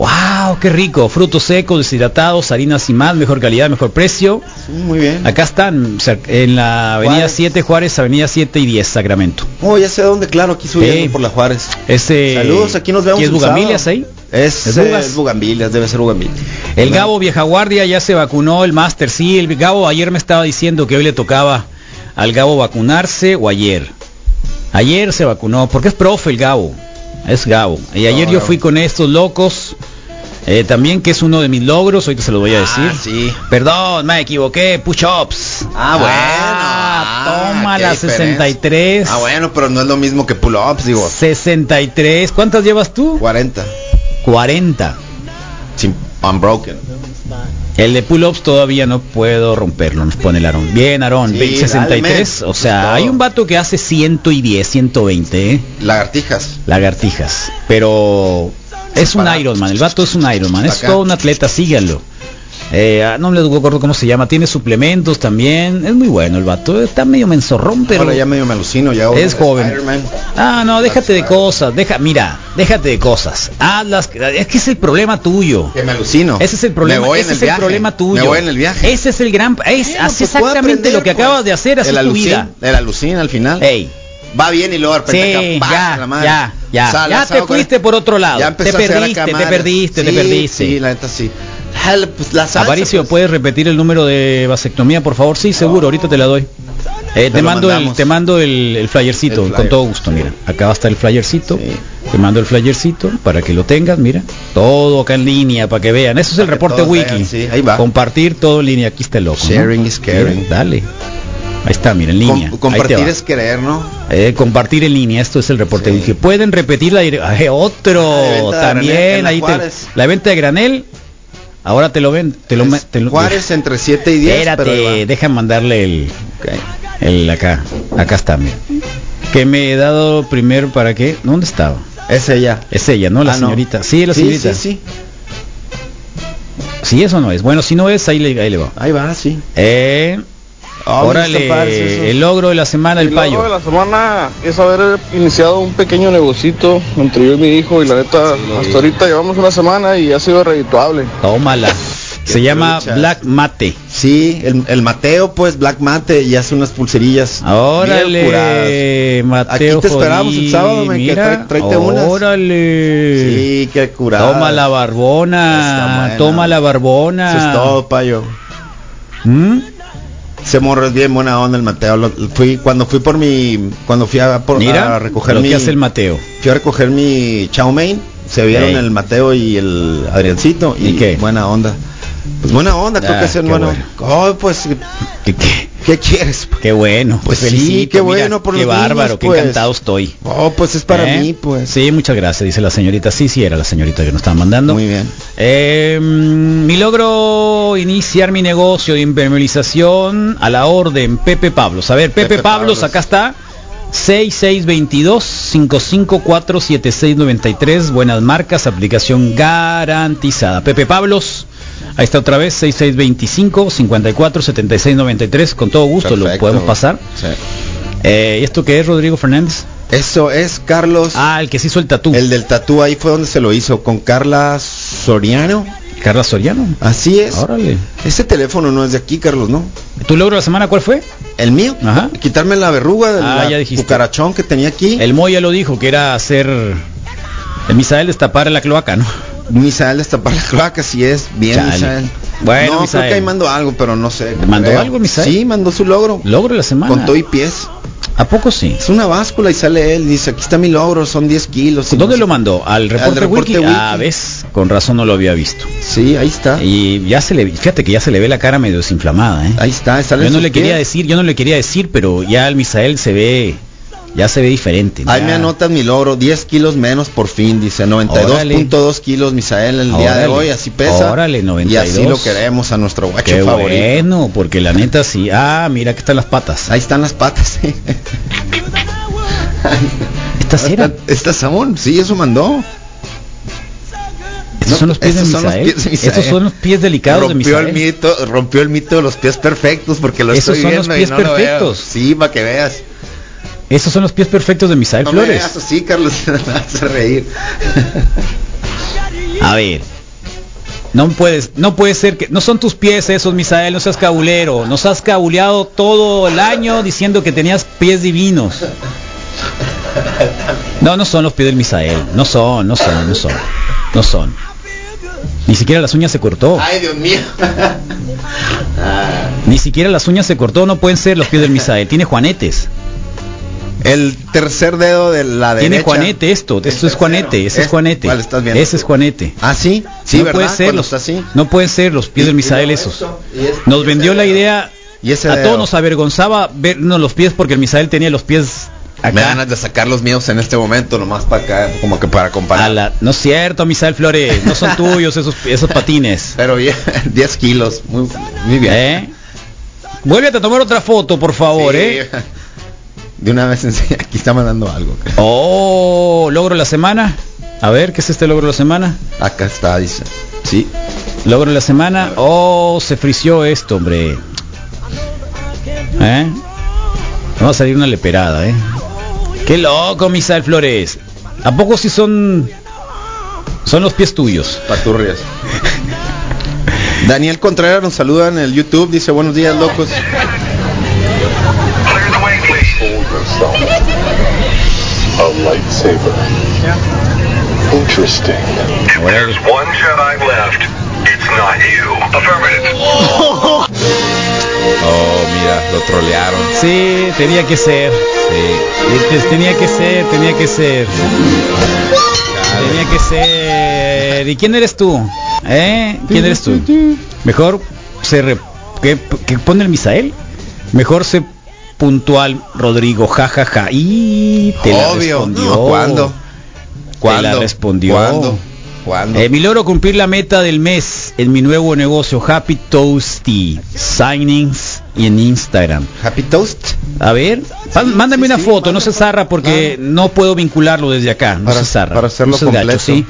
¡Wow! ¡Qué rico! Frutos secos, deshidratados, harinas y más, mejor calidad, mejor precio. Sí, muy bien. Acá están, en la avenida Juárez. 7 Juárez, avenida 7 y 10, Sacramento. Oh, ya sé dónde, claro, aquí subiendo Sí. por la Juárez. Ese, Saludos, aquí nos vemos ¿qué es Bugambilias ahí? Es, ¿Es eh, Bugas? es Bugambilias, debe ser Bugambilias. El Gabo Vieja Guardia ya se vacunó, el máster, sí, el Gabo ayer me estaba diciendo que hoy le tocaba al Gabo vacunarse o ayer. Ayer se vacunó, porque es profe el Gabo, es Gabo. Y ayer No, yo fui con estos locos Eh, también que es uno de mis logros, ahorita se lo voy a decir. Ah, sí. Perdón, me equivoqué, push-ups. Ah, bueno. Ah, toma qué la diferencia. 63. Ah, bueno, pero no es lo mismo que pull-ups, digo. 63. ¿Cuántas llevas tú? 40. 40. Sin unbroken. El de pull-ups todavía no puedo romperlo, nos pone el Aarón. Bien, Aarón, Sí, 63. dale, o sea, hay un vato que hace 110, 120, ¿eh? Lagartijas. lagartijas. Pero es un Ironman, el vato es un Ironman, es Acá. todo un atleta, síganlo. Eh, ah, no me acuerdo cómo se llama, tiene suplementos también, es muy bueno el vato, está medio menzorrón, pero Ahora ya medio me alucino, ya es joven. Ah, no, déjate de cosas, deja, mira, déjate de cosas. Hazlas, es que es el problema tuyo. Que me alucino. Ese es el problema, Me voy en ese el es el problema tuyo. Me voy en el viaje. Ese es el gran, es, Bueno, pues exactamente aprender, lo que pues. acabas de hacer, así el es tu vida. El alucina al final. Ey, Va bien y luego de repente sí, acá, ya, la madre. ya, ya, ya te fuiste por otro lado. Ya te perdiste, te perdiste, te perdiste. Sí, la neta sí. Jale, pues, la salsa, Aparicio, pues. ¿puedes repetir el número de vasectomía, por favor? Sí, seguro, ahorita te la doy. Eh, te, mando el, te mando el, el flyercito, El flyer. con todo gusto, mira. Acá va a estar el flyercito. Sí. Te mando el flyercito para que lo tengas, mira. Todo acá en línea, para que vean. Eso es el reporte wiki. vean, sí, ahí va. Compartir todo en línea, aquí está el loco. ¿no? Sharing is caring. Mira, dale. Ahí está, mira, en línea. Com- compartir es querer, ¿no? Eh, compartir en línea, esto es el reporte Sí. wiki. Pueden repetir la dire- Ay, otro Ah, también ahí te- la venta de granel. Ahora te lo ven, te lo, te lo- Juárez entre 7 y 10. Espérate, deja mandarle el, el acá, acá está, mira. Que me he dado primero para qué, ¿dónde estaba? Es ella. Es ella, ¿no? La Ah, no. señorita. Sí, la Sí, señorita. sí, sí. Sí, eso no es. Bueno, si no es, ahí le, ahí le va. Ahí va, sí. Eh, Mira, órale, el logro de la semana, el El logro payo. de la semana es haber iniciado un pequeño negocito entre yo y mi hijo y la neta hasta ahorita llevamos una semana y ha sido redituable. Tómala. Se llama truchas. Black Mate. Sí, el, el Mateo, pues, Black Mate, y hace unas pulserillas. Órale, Mateo. Aquí te esperamos el sábado, que mira. trae- tráete unas. Órale. Sí, qué curada. Toma la barbona. Toma la barbona. Eso es todo, payo. ¿Mm? Se morro es bien buena onda el Mateo. Lo- fui cuando fui por mi cuando fui a, por, Mira a recoger lo mi que hace el Mateo. fui a recoger mi chow mein, se vieron el Mateo y el Adriancito y, ¿Y qué? buena onda. Pues buena onda, creo Ah, qué bueno. Oh, pues ¿Qué, qué, ¿qué quieres? qué bueno. Pues sí, felicito, qué mira, bueno por Qué los bárbaro, niños, qué pues. encantado estoy. Oh, pues es para ¿Eh? mí, pues. Sí, muchas gracias, dice la señorita. Sí, sí, era la señorita que nos estaba mandando. Muy bien. Eh, mm, mi logro iniciar mi negocio de impermeabilización a la orden Pepe Pablos. A ver, Pepe, Pepe Pablos, Pablos. acá está. 6622-554-7693. Buenas marcas, aplicación garantizada. Pepe Pablos, ahí está otra vez, 6625-54-7693. Con todo gusto lo podemos pasar. Sí. Eh, ¿y ¿Esto qué es, Rodrigo Fernández? Eso es Carlos. Ah, el que se hizo el tatú. El del tatú ahí fue donde se lo hizo con Carla Soriano. Carla Soriano. Así es. Órale. Ese teléfono no es de aquí, Carlos, ¿no? ¿Tu logro de la semana cuál fue? El mío. Ajá. Quitarme la verruga del Ah, cucarachón que tenía aquí. El Moya lo dijo, que era hacer el Misael destapar la cloaca, ¿no? Misael destapar la cloaca, si es bien, Chale. Misael. Bueno, no, Misael. creo que ahí mandó algo, pero no sé. ¿Mandó creo. algo, Misael? Sí, mandó su logro. Logro de la semana. Con todo y pies. ¿A poco sí? Es una báscula y sale él. Dice, aquí está mi logro, son 10 kilos. y ¿Dónde no lo mandó? ¿Al reporte, reporte wiki? wiki. Ah, ves, con razón no lo había visto. Sí, ahí está. Y ya se le, fíjate que ya se le ve la cara medio desinflamada, ¿eh? Ahí está, sale Yo no le quería decir, yo no le quería decir, pero ya el Misael se ve, ya se ve diferente. Ahí ya. me anotan mi logro, 10 kilos menos por fin, dice 92.2 kilos Misael el día de hoy, así pesa. Órale, Y 92. así lo queremos a nuestro guacho Qué favorito. bueno, porque la neta sí. Ah, mira que están las patas. Ahí están las patas. ¿Estas eran? Estas aún, sí, eso mandó. Estos No, son los pies de estos son los Misael. pies de Misael. Estos son los pies delicados de rompió Misael. el mito, rompió el mito de los pies perfectos porque lo Esos estoy son los viendo y pies no lo veo. perfectos. Sí, para que veas. Esos son los pies perfectos de Misael No me Flores. veas así, Carlos, me vas a reír. A ver. No puedes, no puede ser que no son tus pies esos, Misael, no seas cabulero. Nos has cabuleado todo el año diciendo que tenías pies divinos. No, no son los pies del Misael. No son, no son, no son. No son. Ni siquiera las uñas se cortó. Ay, Dios mío. Ni siquiera las uñas se cortó, no pueden ser los pies del Misael. Tiene juanetes. El tercer dedo de la derecha. Tiene Juanete esto, esto es Juanete, ese es Es- Juanete. ¿cuál estás viendo Ese es Juanete. ¿Ah, sí? Sí, no ¿verdad? puede ser los, así. no pueden ser los pies del Misael esos. Nos vendió la idea, Y ese a dedo. todos nos avergonzaba vernos los pies porque el Misael tenía los pies Me acá. dan ganas de sacar los míos en este momento, nomás para acá, como que para comparar. La- no es cierto, Misael Flores, no son tuyos esos, esos patines. Pero bien, 10 kilos, muy, muy bien. ¿Eh? Vuélvete a tomar otra foto, por favor, Sí. ¿eh? De una vez enseña, aquí está mandando algo. Oh, logro la semana. A ver, ¿qué es este logro de la semana? Acá está, dice. Sí. Logro de la semana. Oh, se frició esto, hombre. ¿Eh? Vamos a salir una leperada, ¿eh? Qué loco, Misael Flores. ¿A poco si son son los pies tuyos? Paturrias. Daniel Contreras nos saluda en el YouTube, dice buenos días locos. A lightsaber. Interesting. If there's one Jedi left, it's not you. Affirmative. Oh, mira, lo trolearon. Sí, tenía que ser. Sí. Tenía que ser, tenía que ser. Tenía que ser. ¿Y quién eres tú? ¿Eh? ¿Quién eres tú? Mejor se re- ¿qué, qué pone el Misael? Mejor se puntual Rodrigo, jajaja. Y te la Obvio. respondió. ¿Cuándo? Te ¿Cuándo? la respondió. ¿Cuándo? ¿Cuándo? Eh, mi logro cumplir la meta del mes en mi nuevo negocio Happy Toasty Signings y en Instagram. Happy Toast. A ver, pa- mándame una foto, no se zarra porque no puedo vincularlo desde acá, no Para- se zarra. para hacerlo no completo. ¿sí?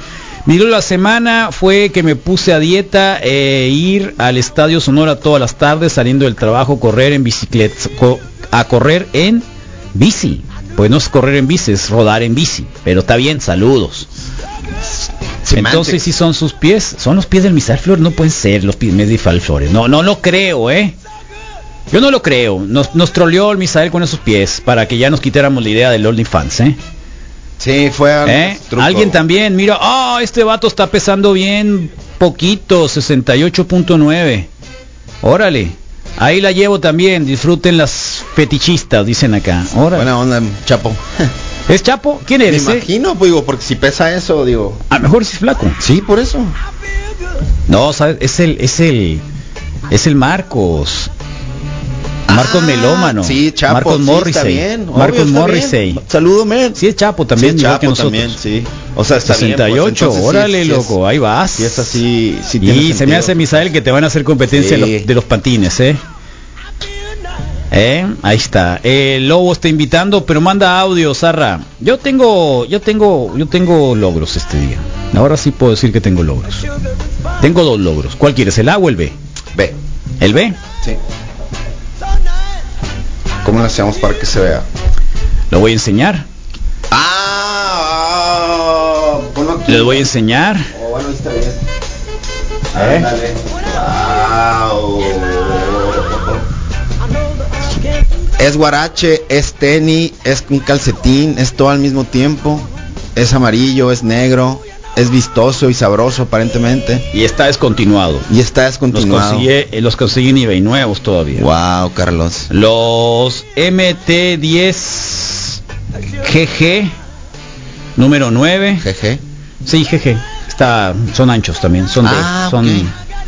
Mi logro la semana fue que me puse a dieta e ir al Estadio Sonora todas las tardes saliendo del trabajo, correr en bicicleta, co- a correr en bici. Pues no es correr en bici, es rodar en bici. Pero está bien, saludos. Entonces si son sus pies, son los pies del Misael Flores, no pueden ser los pies de Flores. No, no lo creo, ¿eh? Yo no lo creo. Nos, nos troleó el Misael con esos pies para que ya nos quitáramos la idea del OnlyFans, ¿eh? Sí, fue algo ¿Eh? Alguien también, mira, ah, este vato está pesando bien poquito, 68.9. Órale. Ahí la llevo también, disfruten las fetichistas, dicen acá. Órale. Buena onda, Chapo. ¿Es Chapo? ¿Quién Me eres? eh? imagino, pues digo, porque si pesa eso, digo. A lo mejor si es flaco. Sí, por eso. No, ¿sabes? Es el, es el, es el Marcos. Marcos Melómano. Ah, Sí, Chapo. Marcos sí, Morrissey. Está bien. obvio, Marcos Morrissey. bien. Saludo, men. Sí es Chapo también, Sí, igual que Chapo nosotros. también, sí. O sea, está bien, pues, 68, entonces órale, sí loco, ahí vas. Si es así, sí y se me hace, Misael, que te van a hacer competencia de, los, de los pantines, ¿eh? ¿Eh? Ahí está. El Lobo está invitando, pero manda audio, Zarra. Yo tengo, yo tengo, yo tengo logros este día. Ahora sí puedo decir que tengo logros. Tengo dos logros. ¿Cuál quieres, el A o el B? B. ¿El B? Sí. ¿Cómo lo hacemos para que se vea? Lo voy a enseñar. Ah, aquí. Les voy a enseñar. Oh, bueno, está bien. ¿Eh? Wow. Es guarache, es tenis, es un calcetín, es todo al mismo tiempo. Es amarillo, es negro, es vistoso y sabroso aparentemente. Y está descontinuado. Y está Los descontinuado. conseguí, eh, los conseguí en eBay nuevos todavía. Wow, Carlos. Los MT10 GG número 9. GG. Sí, GG. Está, son anchos también, son de- Ah, son, ok.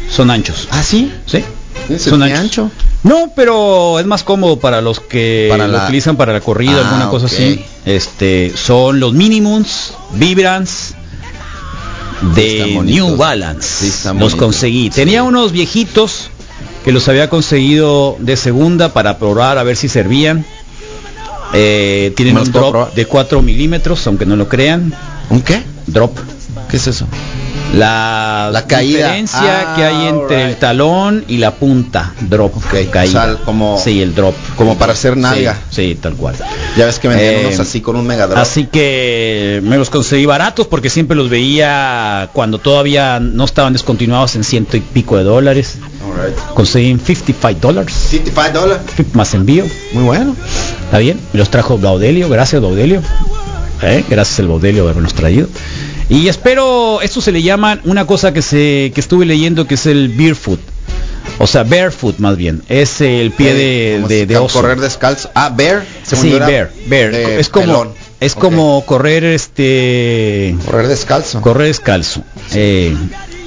son anchos. ¿Ah, sí? Sí. ¿Se Son anchos. ancho? No, pero es más cómodo para los que Para lo la- utilizan para la corrida, Ah, alguna cosa así. Este, son los Minimums Vibrance de. New Balance. Sí, los conseguí. Tenía unos viejitos que los había conseguido de segunda para probar a ver si servían. Eh, tienen ¿Me los un drop de 4 milímetros, aunque no lo crean. ¿Un qué? Drop. ¿Qué es eso? La, La caída. diferencia Ah, que hay entre el talón y la punta. Drop. caída. O sea, como- sí, el drop. como para hacer nalga. Sí, sí, tal cual. Ya ves que vendían Eh, unos así con un megadrop. Así que me los conseguí baratos porque siempre los veía cuando todavía no estaban descontinuados en ciento y pico de dólares. Conseguí en 55 dólares 55 dólares. más envío. Muy bueno. ¿Está bien? Me los trajo Baudelio, gracias Baudelio. ¿Eh? Gracias el Baudelio de habernos traído. Y espero, esto se le llama una cosa que se que estuve leyendo que es el barefoot. O sea, barefoot más bien. Es el pie de, de, de oso. Correr descalzo. Ah, bear. Sí, bear, bear. Es como pelón. es como correr este Correr descalzo. correr descalzo. Eh,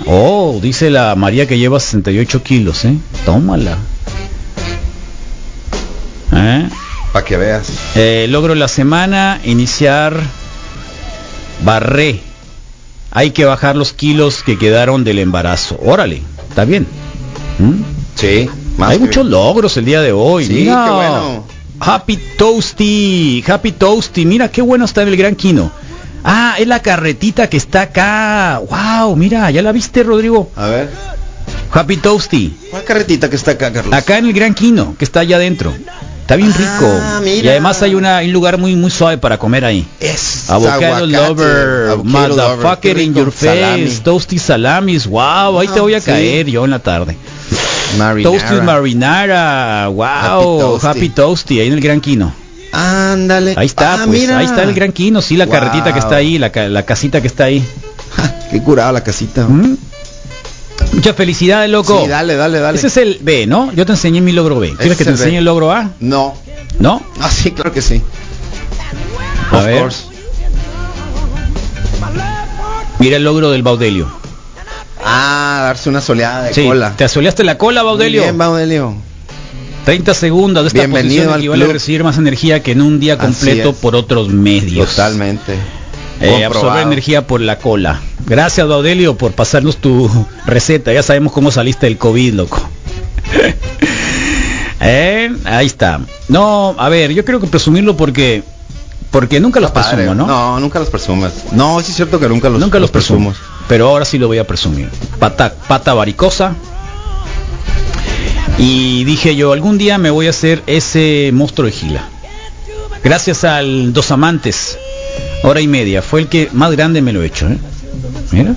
Oh, dice la María que lleva 68 kilos, ¿eh? Tómala. ¿Eh? Para que veas. Eh, logro la semana, iniciar barré. Hay que bajar los kilos que quedaron del embarazo. Órale, está bien. ¿Mm? Sí, más Hay muchos logros el día de hoy. Sí, mira. qué bueno. Happy Toasty, Happy Toasty. Mira qué bueno está en el Gran Quino. Ah, es la carretita que está acá. Wow, mira, ¿ya la viste, Rodrigo? A ver. Happy Toasty. ¿Cuál carretita que está acá, Carlos? Acá en el Gran Quino, que está allá adentro. Está bien rico. Ah, mira. Y además hay una, un lugar muy muy suave para comer ahí. Es Avocado aguacate, lover, avocado motherfucker lover, in rico, your face, salami. toasty salamis, wow, ahí te voy a sí. caer yo en la tarde. Marinara. Toasty marinara, wow, Happy happy Toasty. ahí en el Gran Quino. Ándale. Ahí está, Ah, pues, mira. ahí está el Gran Quino, sí, la Wow. carretita que está ahí, la, ca- la casita que está ahí. Qué curada la casita. ¿Mm? Muchas felicidades, loco. Sí, dale, dale, dale. Ese es el B, ¿no? Yo te enseñé mi logro B. ¿Quieres Ese que te enseñe el logro A? No. ¿No? Ah, sí, claro que sí. A Of ver. course. Mira el logro del Baudelio. Ah, darse una soleada de Sí, cola. te asoleaste la cola, Baudelio. Bien, Baudelio. 30 segundos de esta Bienvenido posición al equivale a recibir más energía que en un día completo por otros medios. Totalmente. Eh, absorber energía por la cola. Gracias, Baudelio, por pasarnos tu receta. Ya sabemos cómo saliste del COVID, loco. Eh, Ahí está. No, a ver, yo creo que presumirlo porque porque nunca los Padre, presumo, ¿no? No, nunca los presumes. No, sí es cierto que nunca los, nunca los presumo. presumos. Pero ahora sí lo voy a presumir. Pata, pata varicosa. Y dije yo, algún día me voy a hacer ese monstruo de gila. Gracias al Dos Amantes, hora y media. Fue el que más grande me lo he hecho, ¿eh? Mira.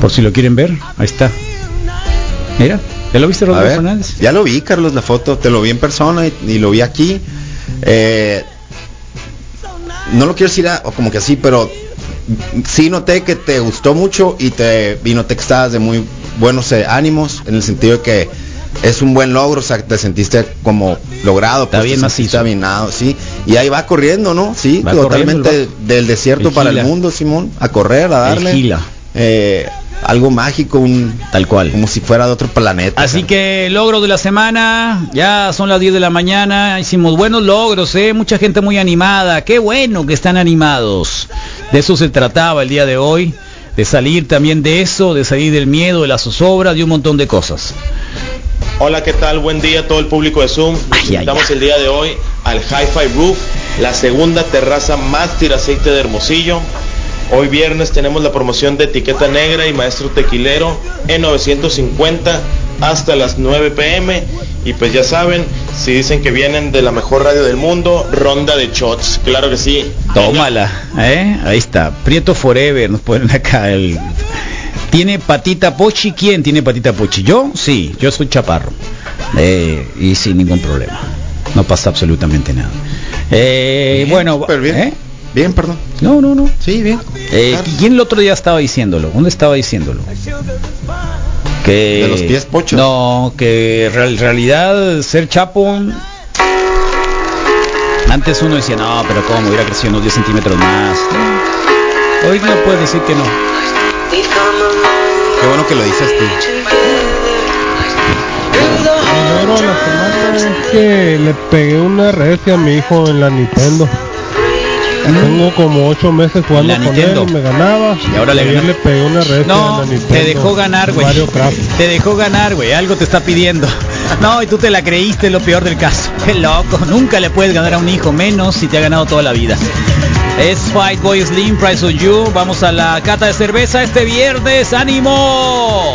Por si lo quieren ver, ahí está. Mira, ¿ya lo viste Rodrigo ver, Fernández? ya lo vi, Carlos, la foto. Te lo vi en persona y, y lo vi aquí. Eh, no lo quiero decir a- o como que así, pero sí noté que te gustó mucho y te y noté que estabas de muy buenos eh, ánimos en el sentido de que es un buen logro, o sea, te sentiste como logrado, Está pues, bien sí. Y ahí va corriendo, ¿no? Sí, Va totalmente el del desierto el para Gila. el mundo, Simón, a correr, a El darle. Gila. Eh, algo mágico, un Tal cual. como si fuera de otro planeta. Así que logro de la semana, ya son las 10 de la mañana, hicimos buenos logros, ¿eh? mucha gente muy animada, qué bueno que están animados. De eso se trataba el día de hoy, de salir también de eso, de salir del miedo, de la zozobra, de un montón de cosas. Hola, ¿qué tal? Buen día a todo el público de Zoom. Estamos el día de hoy al Hi-Fi Roof, la segunda terraza más tiraceite de Hermosillo. Hoy viernes tenemos la promoción de etiqueta negra y maestro tequilero en 950 hasta las 9 pm. Y pues ya saben, si dicen que vienen de la mejor radio del mundo, ronda de shots. Claro que sí. Tómala, ¿eh? Ahí está, Prieto Forever, nos ponen acá el... ¿Tiene patita pochi? ¿Quién tiene patita pochi? ¿Yo? Sí, yo soy chaparro. Eh, y sin ningún problema. No pasa absolutamente nada. Eh, Bien, bueno, bien. ¿eh? Bien, perdón. No, no, no. Sí, bien. Eh, Claro. ¿Quién el otro día estaba diciéndolo? ¿Dónde estaba diciéndolo? Que ¿De los pies pochos? No, que en realidad ser chapo. Antes uno decía, no, pero cómo hubiera crecido unos 10 centímetros más. Hoy no puedes decir que no. Qué bueno que lo dices tú. La semana que le pegué una recia a mi hijo en la Nintendo. Tengo como ocho meses jugando La con Nintendo. él me ganaba. Y ahora le pegué una recia No, en la Nintendo. te dejó ganar, güey. Te dejó ganar, güey. Algo te está pidiendo. No, y tú te la creíste, lo peor del caso. Qué loco. Nunca le puedes ganar a un hijo, menos si te ha ganado toda la vida. Es Fight Boy Slim, Price of You. Vamos a la cata de cerveza este viernes. ¡Ánimo!